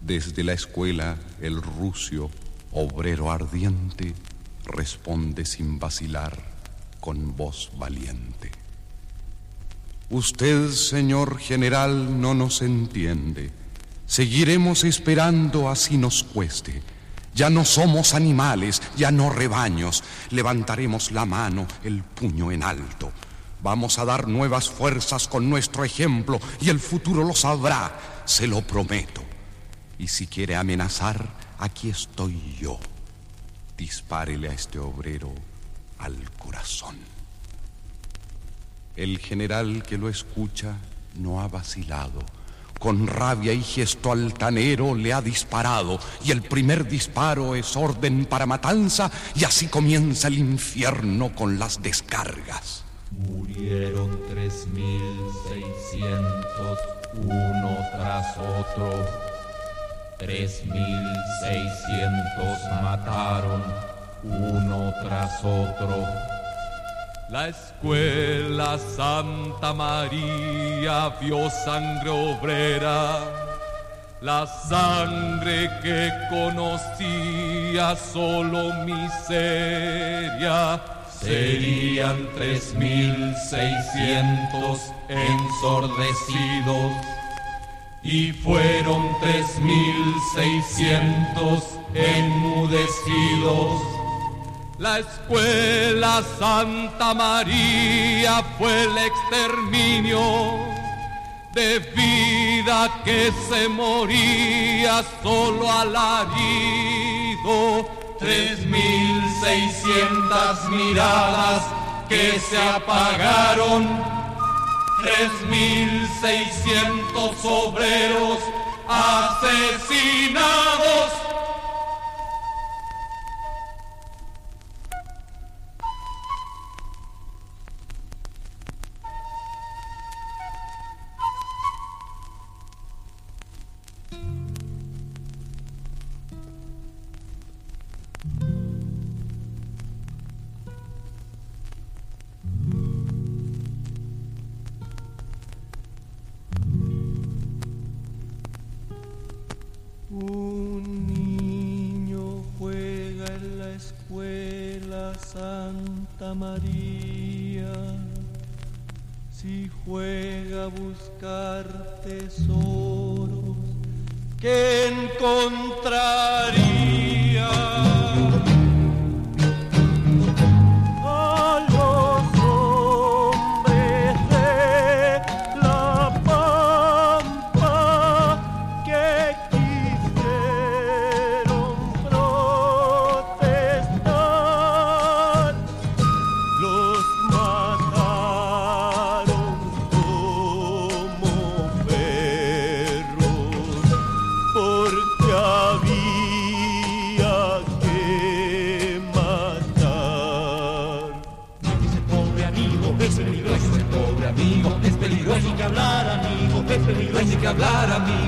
Desde la escuela el rucio, obrero ardiente, responde sin vacilar con voz valiente. Usted, señor general, no nos entiende. Seguiremos esperando así nos cueste. Ya no somos animales, ya no rebaños. Levantaremos la mano, el puño en alto. Vamos a dar nuevas fuerzas con nuestro ejemplo y el futuro lo sabrá, se lo prometo. Y si quiere amenazar, aquí estoy yo. Dispárele a este obrero al corazón. El general que lo escucha no ha vacilado con rabia y gesto altanero le ha disparado y el primer disparo es orden para matanza y así comienza el infierno con las descargas. Murieron tres mil seiscientos uno tras otro. Tres mil seiscientos mataron uno tras otro. La escuela Santa María vio sangre obrera, la sangre que conocía solo miseria. Serían tres mil seiscientos ensordecidos y fueron tres mil seiscientos enmudecidos. La escuela Santa María fue el exterminio de vida que se moría solo alarido. Tres mil seiscientas miradas que se apagaron. Tres mil seiscientos obreros asesinados. María. Si juega a buscar tesoros, ¿qué encontraría? Hablar, amigo, es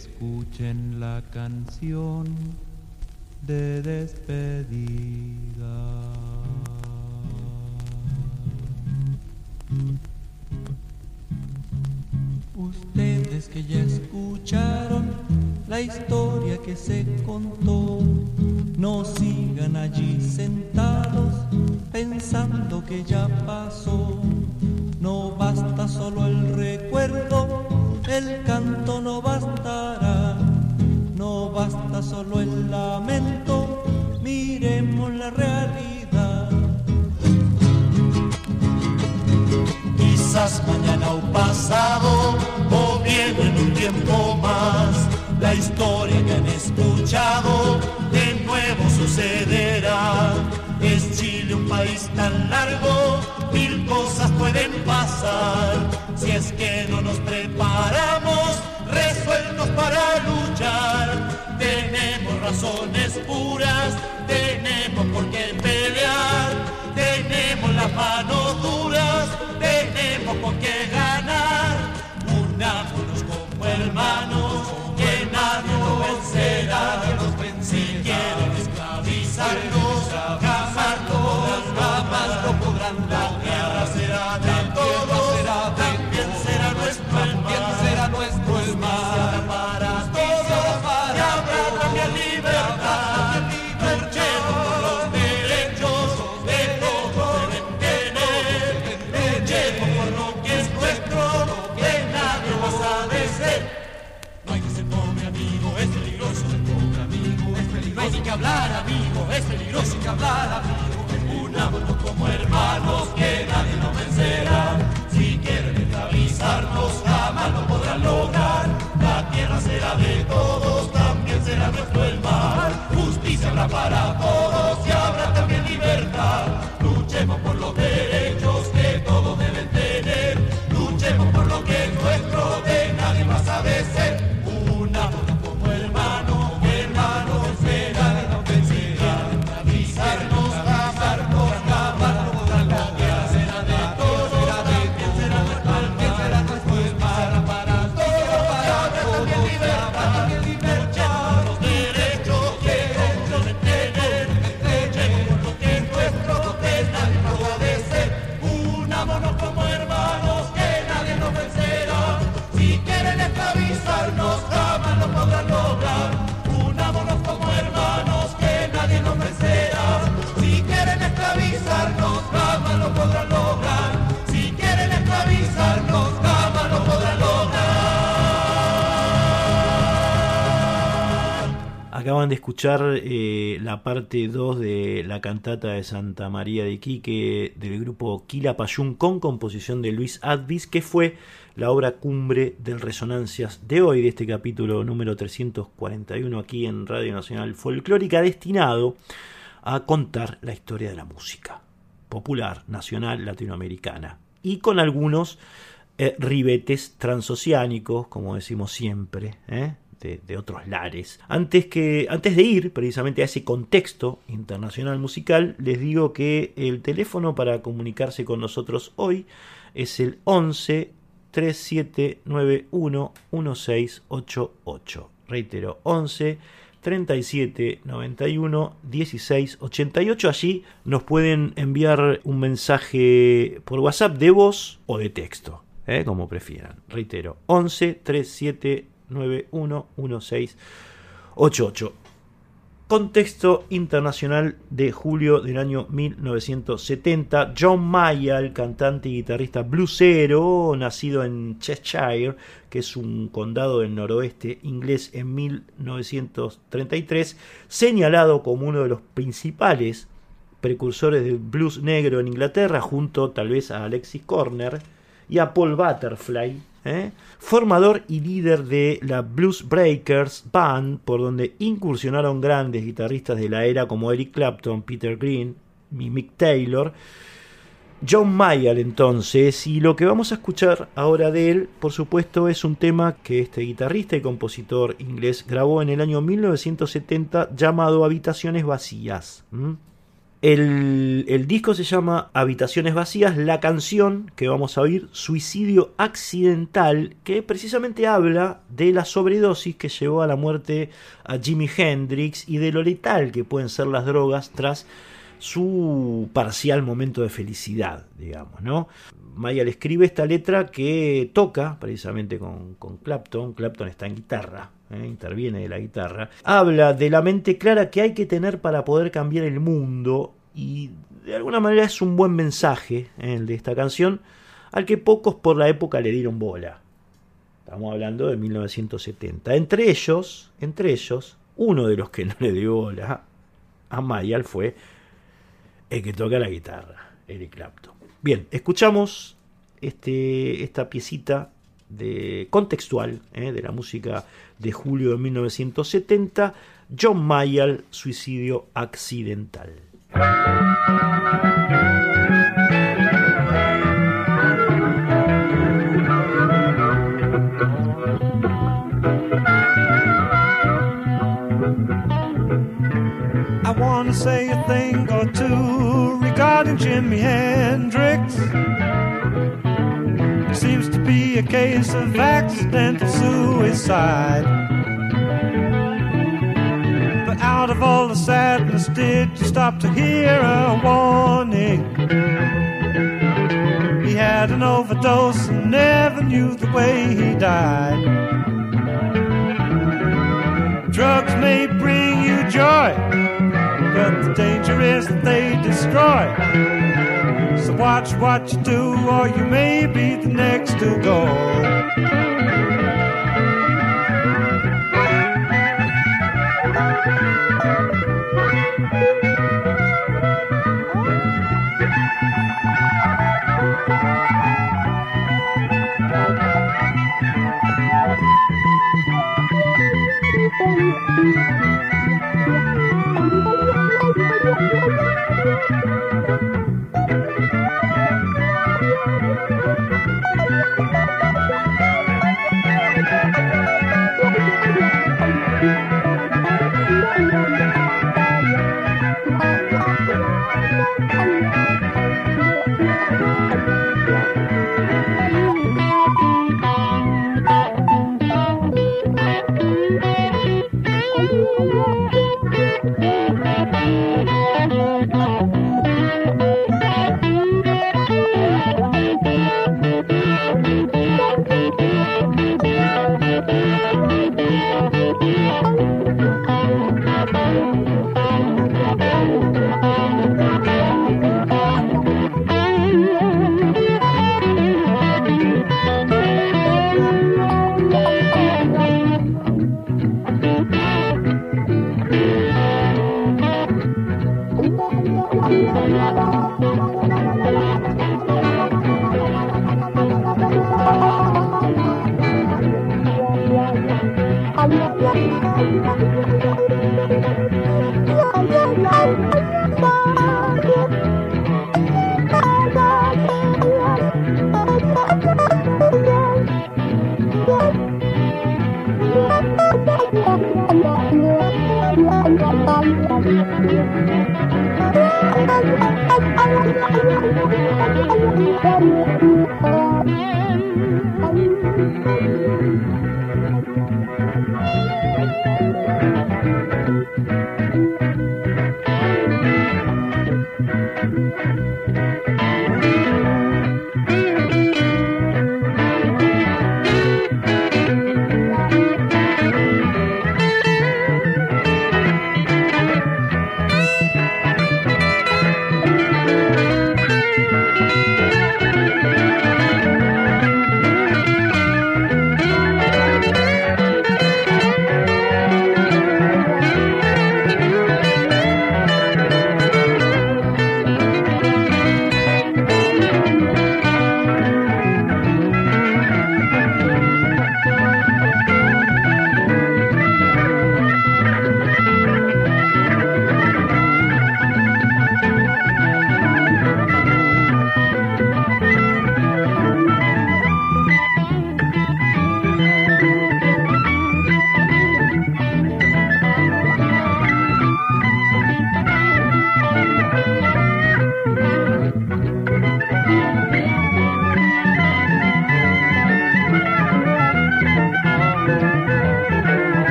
escuchen la canción de despedida. Ustedes que ya escucharon la historia que se contó, no sigan allí sentados pensando que ya pasó. No basta solo el recuerdo, el canto Quizás mañana o pasado, o bien en un tiempo más, la historia que han escuchado de nuevo sucederá. Es Chile un país tan largo, mil cosas pueden pasar. Si es que no nos preparamos, resueltos para luchar, tenemos razones puras, tenemos por qué pelear, tenemos las manos duras, tenemos por qué ganar. Unámonos como hermanos, para todos Acaban de escuchar eh, la parte 2 de la cantata de Santa María de Iquique del grupo Quilapayún con composición de Luis Advis, que fue la obra cumbre del Resonancias de hoy, de este capítulo número 341 aquí en Radio Nacional Folclórica, destinado a contar la historia de la música popular, nacional, latinoamericana, y con algunos eh, ribetes transoceánicos, como decimos siempre, ¿eh? De, de, otros lares. Antes, que, antes de ir precisamente a ese contexto internacional musical, les digo que el teléfono para comunicarse con nosotros hoy es el 11 3791 1688. Reitero, 11 37 91 16 88. Allí nos pueden enviar un mensaje por WhatsApp de voz o de texto, ¿eh? como prefieran. Reitero, 11 37 91 16 88. Contexto internacional de julio del año 1970. John Mayall, cantante y guitarrista bluesero, nacido en Cheshire, que es un condado del noroeste inglés en 1933, señalado como uno de los principales precursores del blues negro en Inglaterra, junto tal vez a Alexis Corner y a Paul Butterfly, ¿eh? formador y líder de la Blues Breakers Band, por donde incursionaron grandes guitarristas de la era como Eric Clapton, Peter Green Mick Taylor. John Mayall entonces, y lo que vamos a escuchar ahora de él, por supuesto, es un tema que este guitarrista y compositor inglés grabó en el año 1970 llamado Habitaciones Vacías. El, disco se llama Habitaciones Vacías, la canción que vamos a oír, Suicidio Accidental, que precisamente habla de la sobredosis que llevó a la muerte a Jimi Hendrix y de lo letal que pueden ser las drogas tras su parcial momento de felicidad, digamos, ¿no? Maya le escribe esta letra que toca precisamente con Clapton, Clapton está en guitarra, ¿eh? interviene de la guitarra, habla de la mente clara que hay que tener para poder cambiar el mundo y de alguna manera es un buen mensaje ¿eh? de esta canción al que pocos por la época le dieron bola. Estamos hablando de 1970. Entre ellos, entre ellos, uno de los que no le dio bola a Mayall fue el que toca la guitarra, Eric Clapton. Bien, escuchamos este, esta piecita de contextual ¿eh? de la música de julio de 1970, John Mayall, Suicidio Accidental. Jimi Hendrix. A case of accidental suicide. But out of all the sadness, did you stop to hear a warning? He had an overdose and never knew the way he died. Drugs may bring you joy, but the danger is that they destroy. Watch what you do, or you may be the next to go.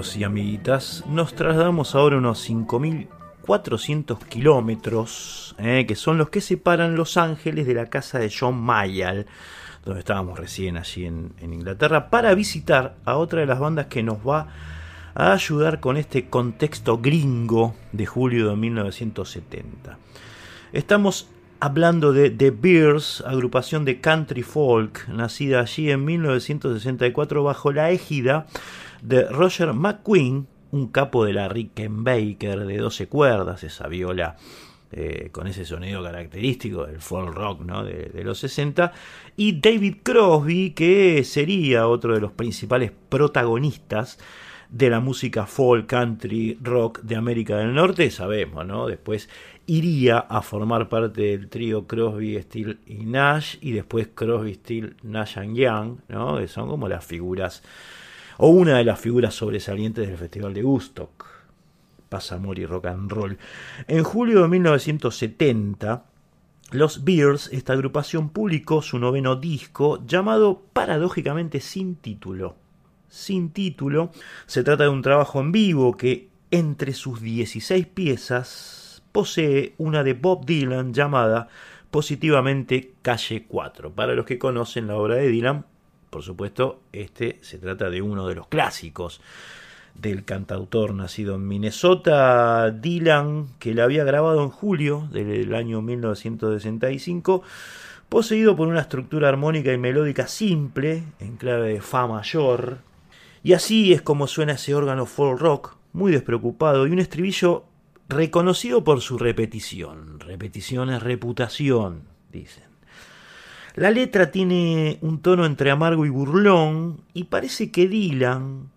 Y amiguitas, nos trasladamos ahora unos 5.400 kilómetros, eh, que son los que separan Los Ángeles de la casa de John Mayall, donde estábamos recién allí en, en Inglaterra, para visitar a otra de las bandas que nos va a ayudar con este contexto gringo de julio de 1970. Estamos hablando de The Bears, agrupación de country folk, nacida allí en 1964 bajo la égida de Roger McQueen, un capo de la Rickenbacker de 12 cuerdas, esa viola eh, con ese sonido característico del folk rock ¿no? de, los 60, y David Crosby, que sería otro de los principales protagonistas de la música folk, country, rock de América del Norte, sabemos, ¿no? Después iría a formar parte del trío Crosby, Steel y Nash, y después Crosby, Steel, Nash and Young, ¿no? Que son como las figuras, o una de las figuras sobresalientes del Festival de Woodstock. Pasa y rock and roll. En julio de 1970, los Bears, esta agrupación, publicó su noveno disco llamado paradójicamente Sin Título sin título. Se trata de un trabajo en vivo que entre sus 16 piezas posee una de Bob Dylan llamada positivamente Calle 4. Para los que conocen la obra de Dylan, por supuesto, este se trata de uno de los clásicos del cantautor nacido en Minnesota, Dylan, que la había grabado en julio del año 1965 poseído por una estructura armónica y melódica simple, en clave de Fa mayor, y así es como suena ese órgano folk rock, muy despreocupado, y un estribillo reconocido por su repetición. Repetición es reputación, dicen. La letra tiene un tono entre amargo y burlón, y parece que Dylan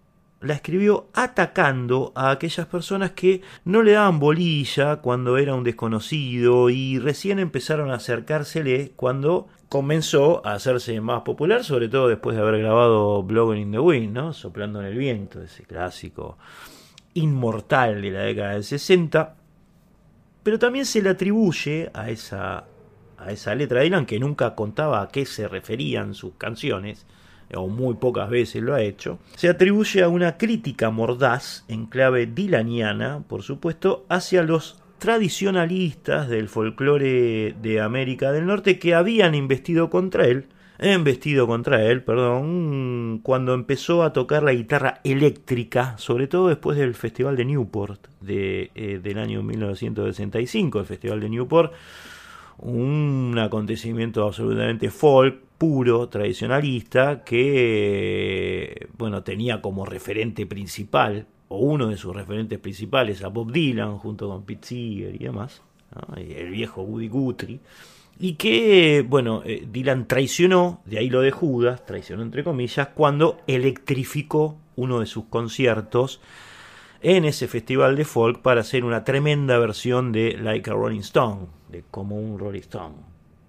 la escribió atacando a aquellas personas que no le daban bolilla cuando era un desconocido y recién empezaron a acercársele cuando comenzó a hacerse más popular, sobre todo después de haber grabado Blowing in the Wind, ¿no? Soplando en el viento, ese clásico inmortal de la década del 60. Pero también se le atribuye a esa, a esa letra de Dylan, que nunca contaba a qué se referían sus canciones, o muy pocas veces lo ha hecho, se atribuye a una crítica mordaz en clave dilaniana, por supuesto, hacia los tradicionalistas del folclore de América del Norte que habían investido contra él, embestido contra él, perdón, cuando empezó a tocar la guitarra eléctrica, sobre todo después del Festival de Newport de, eh, del año 1965, el Festival de Newport, un acontecimiento absolutamente folk, puro, tradicionalista, que bueno, tenía como referente principal, o uno de sus referentes principales, a Bob Dylan, junto con Pete Seeger y demás, el viejo Woody Guthrie, y que, bueno, eh, Dylan traicionó, de ahí lo de Judas, traicionó entre comillas, cuando electrificó uno de sus conciertos en ese festival de folk para hacer una tremenda versión de Like a Rolling Stone, de como un Rolling Stone,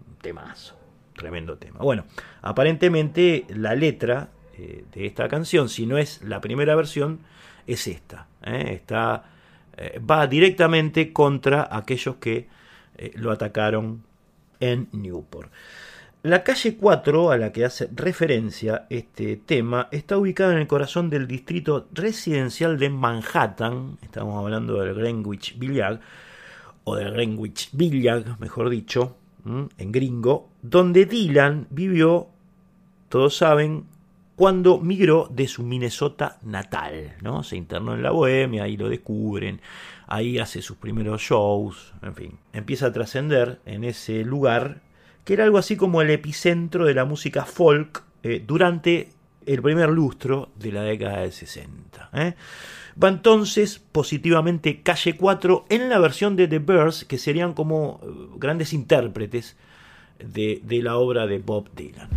un temazo, tremendo tema. Bueno, aparentemente la letra eh, de esta canción, si no es la primera versión, es esta. ¿eh? Está, eh, va directamente contra aquellos que lo atacaron en Newport. La calle 4 a la que hace referencia este tema está ubicada en el corazón del distrito residencial de Manhattan, estamos hablando del Greenwich Village, o del Greenwich Village, mejor dicho, en gringo, donde Dylan vivió, todos saben, cuando migró de su Minnesota natal, ¿no? Se internó en la Bohemia, ahí lo descubren, ahí hace sus primeros shows, en fin, empieza a trascender en ese lugar que era algo así como el epicentro de la música folk eh, durante el primer lustro de la década del 60. ¿eh? Va entonces positivamente Calle 4 en la versión de The Birds, que serían como eh, grandes intérpretes de, de la obra de Bob Dylan.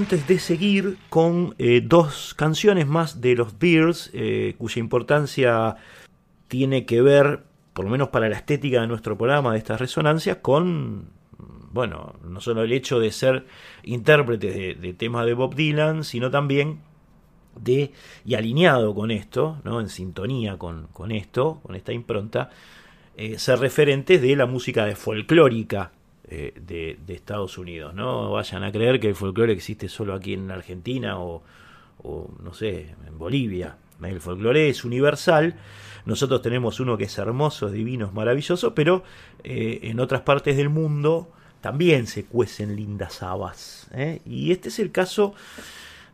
Antes de seguir con eh, dos canciones más de los Bears, eh, cuya importancia tiene que ver, por lo menos para la estética de nuestro programa, de estas resonancias, con, bueno, no solo el hecho de ser intérpretes de, temas de Bob Dylan, sino también de, y alineado con esto, ¿no? en sintonía con, con esto, con esta impronta, eh, ser referentes de la música folclórica eh, de, de, Estados Unidos. No vayan a creer que el folclore existe solo aquí en Argentina o, no sé, en Bolivia. El folclore es universal. Nosotros tenemos uno que es hermoso, divino, es maravilloso, pero eh, en otras partes del mundo también se cuecen lindas habas. ¿eh? Y este es el caso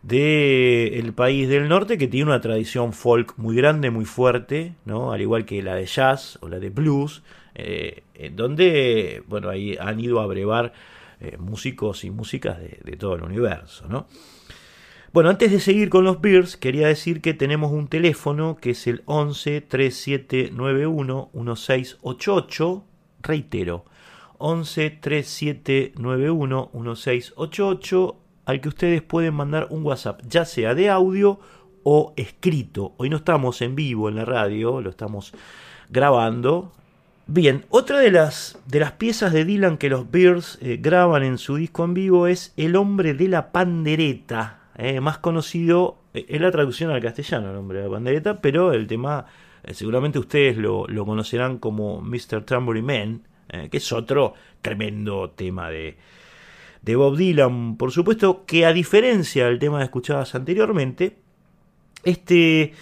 del país del norte que tiene una tradición folk muy grande, muy fuerte, ¿no? al igual que la de jazz o la de blues, en donde bueno, ahí han ido a brevar eh, músicos y músicas de, de, todo el universo. ¿no? Bueno, antes de seguir con los Beers, quería decir que tenemos un teléfono que es el 11 3791 1688, reitero, 11 3791 1688 al que ustedes pueden mandar un WhatsApp, ya sea de audio o escrito. Hoy no estamos en vivo en la radio, lo estamos grabando. Bien, otra de las, de las piezas de Dylan que los Bears eh, graban en su disco en vivo es El hombre de la pandereta, eh, más conocido, eh, es la traducción al castellano, El hombre de la pandereta, pero el tema eh, seguramente ustedes lo, lo, conocerán como Mr. Tambourine Man, eh, que es otro tremendo tema de, de Bob Dylan, por supuesto que a diferencia del tema que escuchabas anteriormente, este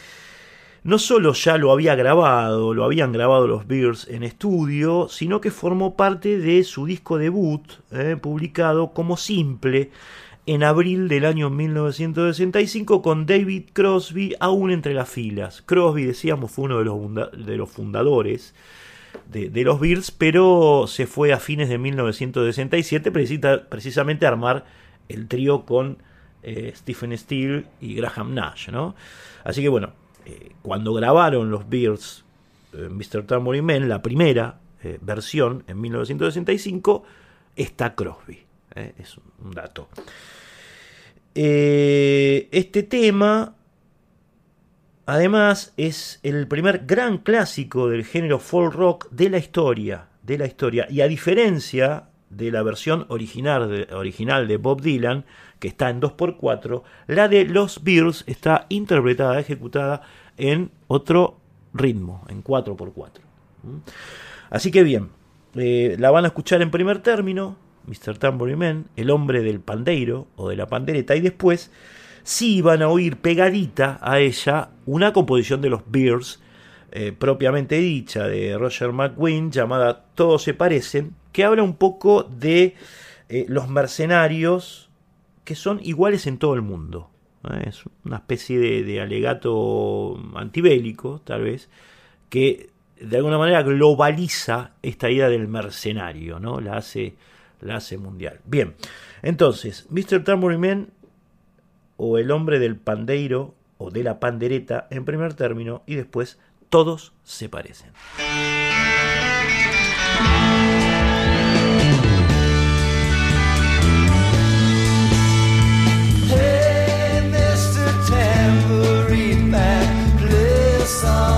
no solo ya lo había grabado, lo habían grabado los Bears en estudio, sino que formó parte de su disco debut, eh, publicado como simple en abril del año 1965 con David Crosby aún entre las filas. Crosby, decíamos, fue uno de los, fundadores de, de, los Bears, pero se fue a fines de 1967 precisa, precisamente a armar el trío con eh, Stephen Steele y Graham Nash. ¿no? Así que bueno, eh, cuando grabaron los Bears eh, Mr. Tambourine Man, la primera eh, versión en 1965, está Crosby. es un dato. este tema Además, es el primer gran clásico del género folk rock de la historia, de la historia. Y a diferencia de la versión original de Bob Dylan, que está en 2x4, la de Los Beatles está interpretada, ejecutada en otro ritmo, en 4x4. Así que bien, eh, la van a escuchar en primer término, Mr. Tambourine Man, el hombre del pandeiro o de la pandereta, y después sí van a oír pegadita a ella una composición de los Bears, eh, propiamente dicha, de Roger McGuinn, llamada Todos se parecen, que habla un poco de eh, los mercenarios que son iguales en todo el mundo. ¿eh? Es una especie de, alegato antibélico, tal vez, que de alguna manera globaliza esta idea del mercenario, ¿no? La hace, la hace mundial. Bien, entonces, Mr. Tambourine o el hombre del pandeiro o de la pandereta en primer término y después todos se parecen. sun.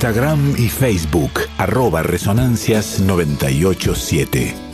Instagram y Facebook, arroba resonancias987.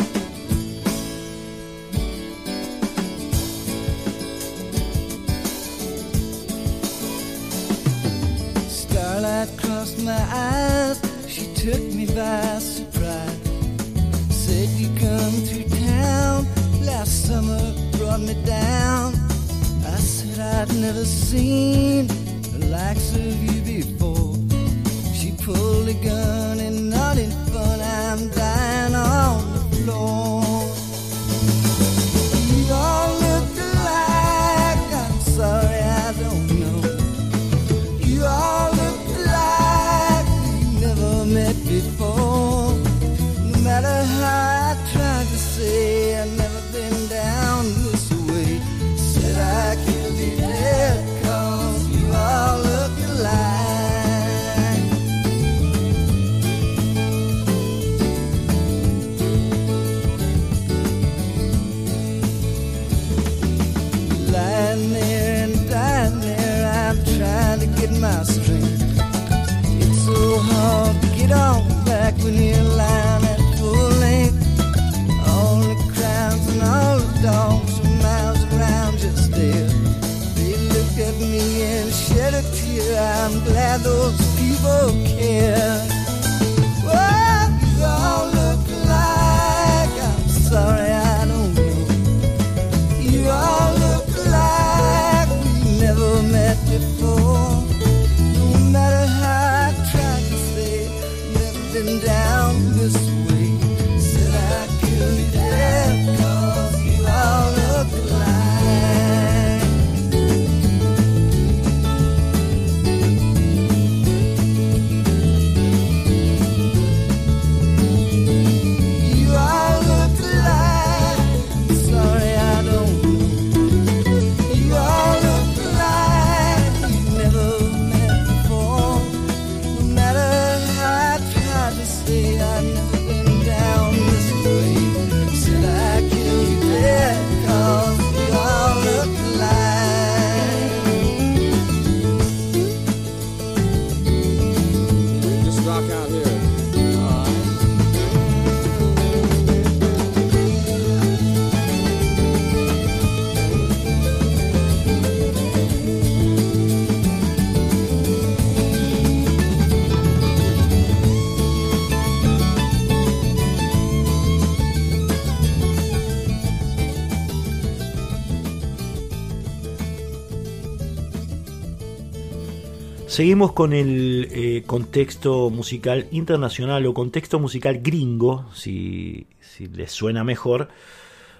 Seguimos con el eh, contexto musical internacional o contexto musical gringo, si, si les suena mejor.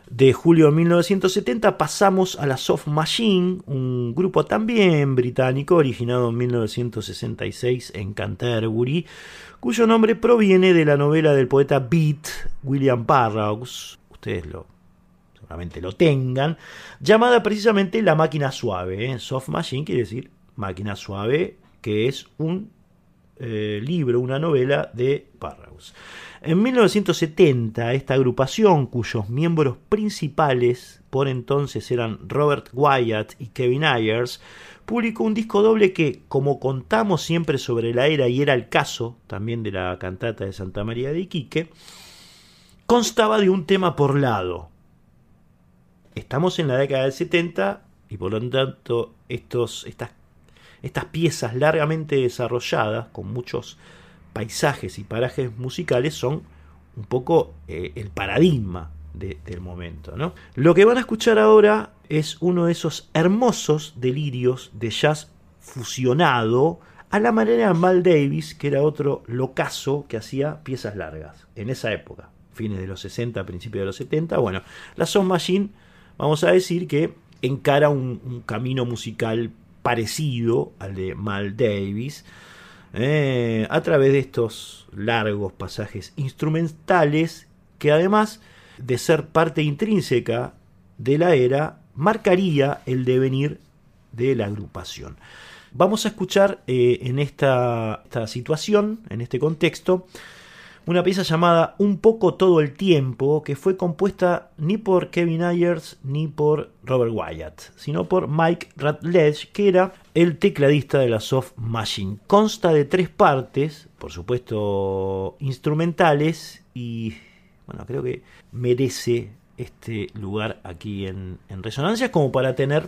De julio de 1970 pasamos a la Soft Machine, un grupo también británico originado en 1966 en Canterbury, cuyo nombre proviene de la novela del poeta Beat William Burroughs, ustedes lo seguramente lo tengan, llamada precisamente La Máquina Suave. ¿eh? Soft Machine quiere decir Máquina Suave, que es un eh, libro, una novela de Burroughs. En 1970, esta agrupación, cuyos miembros principales por entonces eran Robert Wyatt y Kevin Ayers, publicó un disco doble que, como contamos siempre sobre la era y era el caso también de la cantata de Santa María de Iquique, constaba de un tema por lado. Estamos en la década del 70 y por lo tanto estos, estas estas piezas largamente desarrolladas, con muchos paisajes y parajes musicales, son un poco eh, el paradigma de, del momento. ¿no? Lo que van a escuchar ahora es uno de esos hermosos delirios de jazz fusionado a la manera de Mal Davis, que era otro locazo que hacía piezas largas en esa época, fines de los 60, principios de los 70. Bueno, la Sound Machine, vamos a decir que encara un, un camino musical parecido al de Mal Davis, eh, a través de estos largos pasajes instrumentales que además de ser parte intrínseca de la era, marcaría el devenir de la agrupación. Vamos a escuchar eh, en esta, esta situación, en este contexto, una pieza llamada Un poco todo el tiempo, que fue compuesta ni por Kevin Ayers ni por Robert Wyatt, sino por Mike Ratledge, que era el tecladista de la Soft Machine. Consta de tres partes, por supuesto instrumentales, y bueno, creo que merece este lugar aquí en, en Resonancia como para tener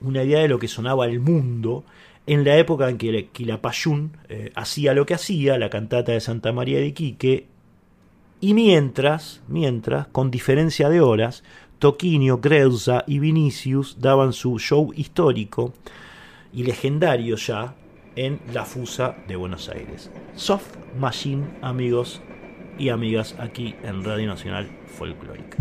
una idea de lo que sonaba el mundo en la época en que Quilapayún eh, hacía lo que hacía, la cantata de Santa María de Quique, y mientras, mientras, con diferencia de horas, Toquinho, Creusa y Vinicius daban su show histórico y legendario ya en la Fusa de Buenos Aires. Soft Machine, amigos y amigas, aquí en Radio Nacional Folclórica.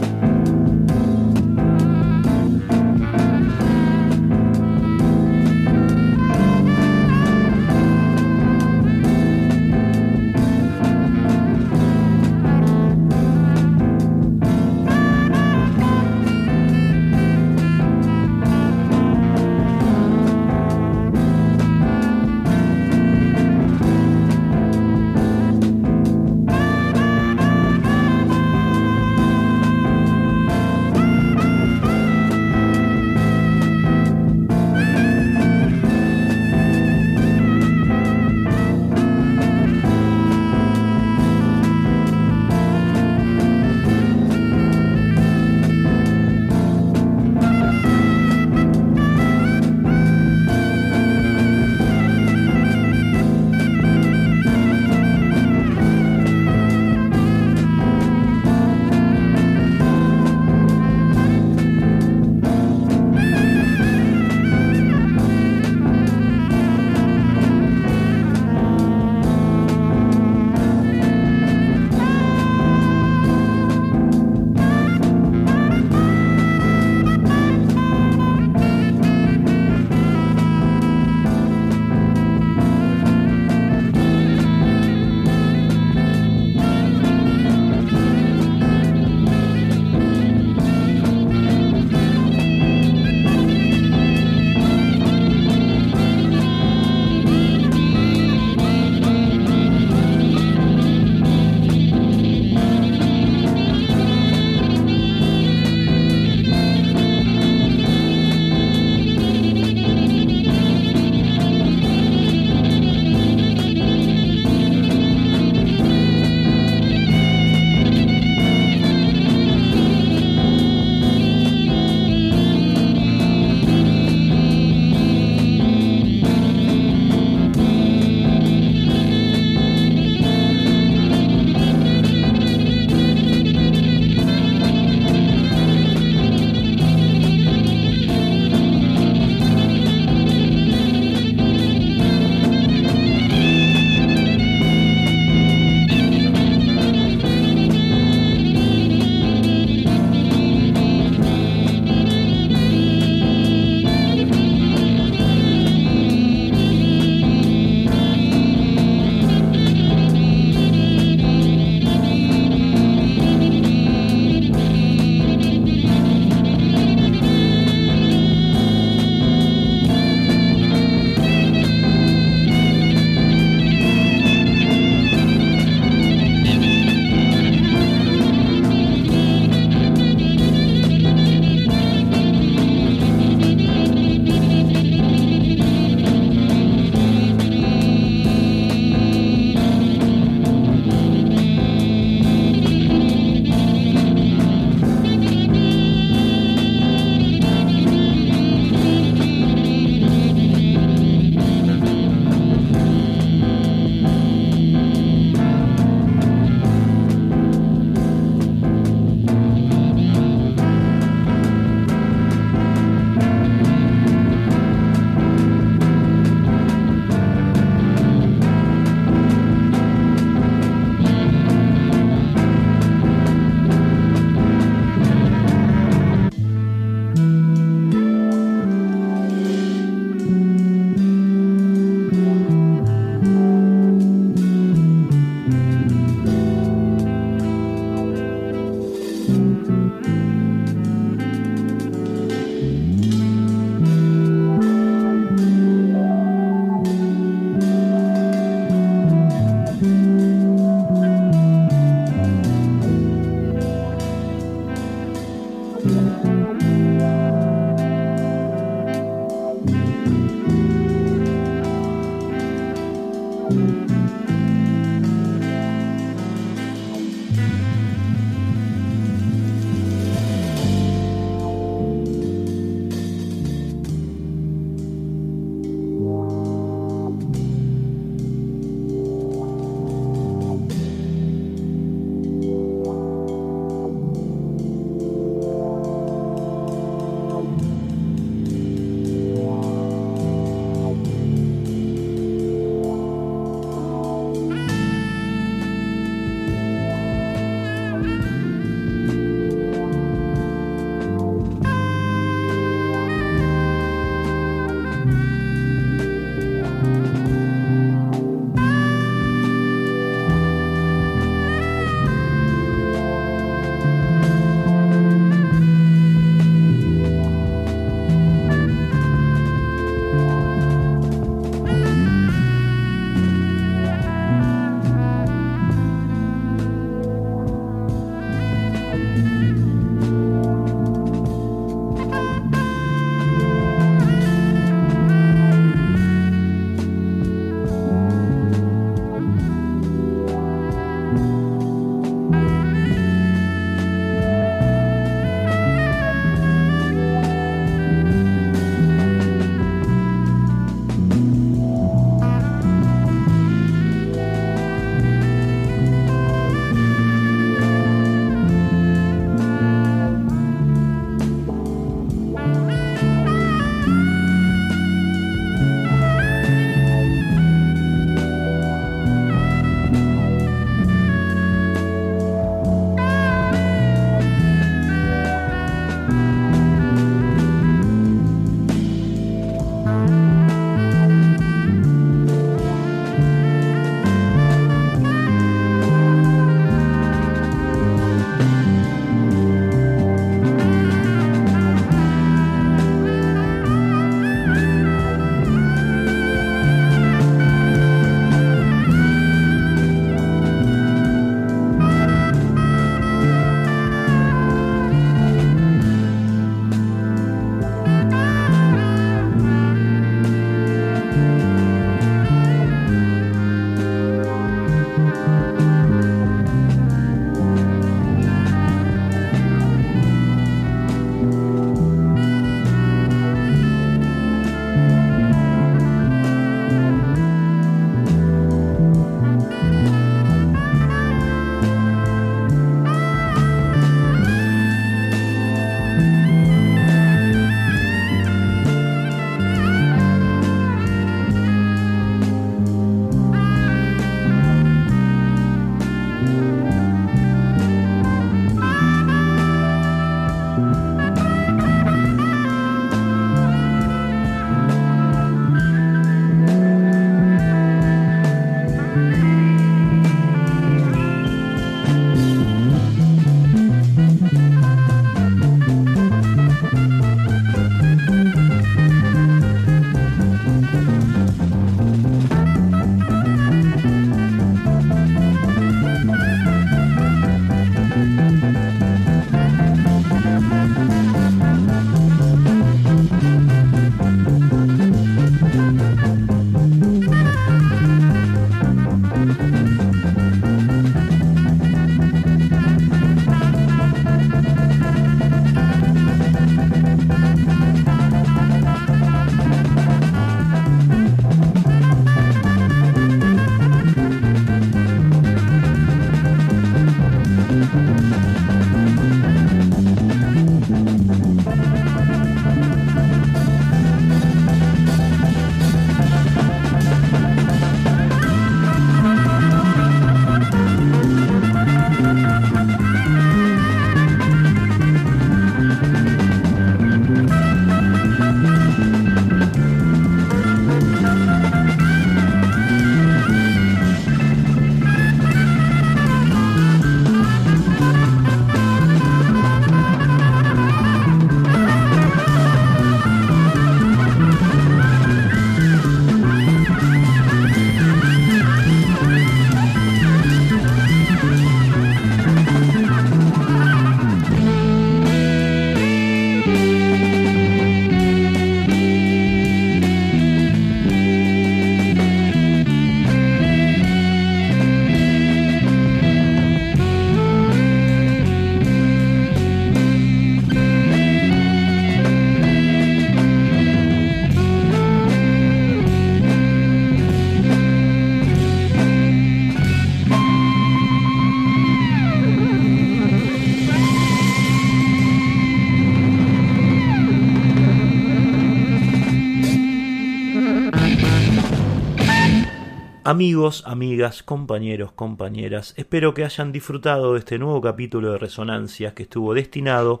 Amigos, amigas, compañeros, compañeras, espero que hayan disfrutado de este nuevo capítulo de Resonancias que estuvo destinado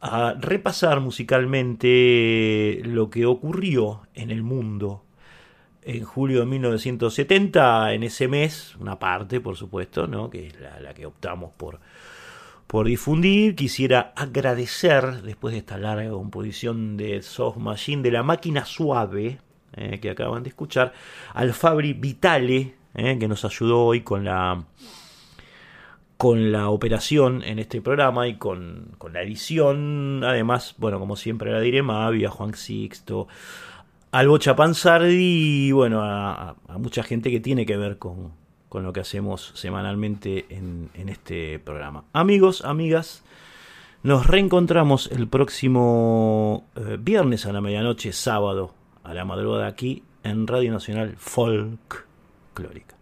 a repasar musicalmente lo que ocurrió en el mundo en julio de 1970, en ese mes, una parte, por supuesto, ¿no? que es la, la que optamos por, por difundir. Quisiera agradecer, después de esta larga composición de Soft Machine, de la máquina suave, eh, que acaban de escuchar, al Fabri Vitale, eh, que nos ayudó hoy con la con la operación en este programa y con, con la edición. Además, bueno, como siempre la diré, Mavi, a Juan Sixto, al Bocha Panzardi y bueno, a, mucha gente que tiene que ver con, con lo que hacemos semanalmente en, en este programa. Amigos, amigas, nos reencontramos el próximo eh, viernes a la medianoche, sábado a la madrugada aquí en Radio Nacional Folk Clórica.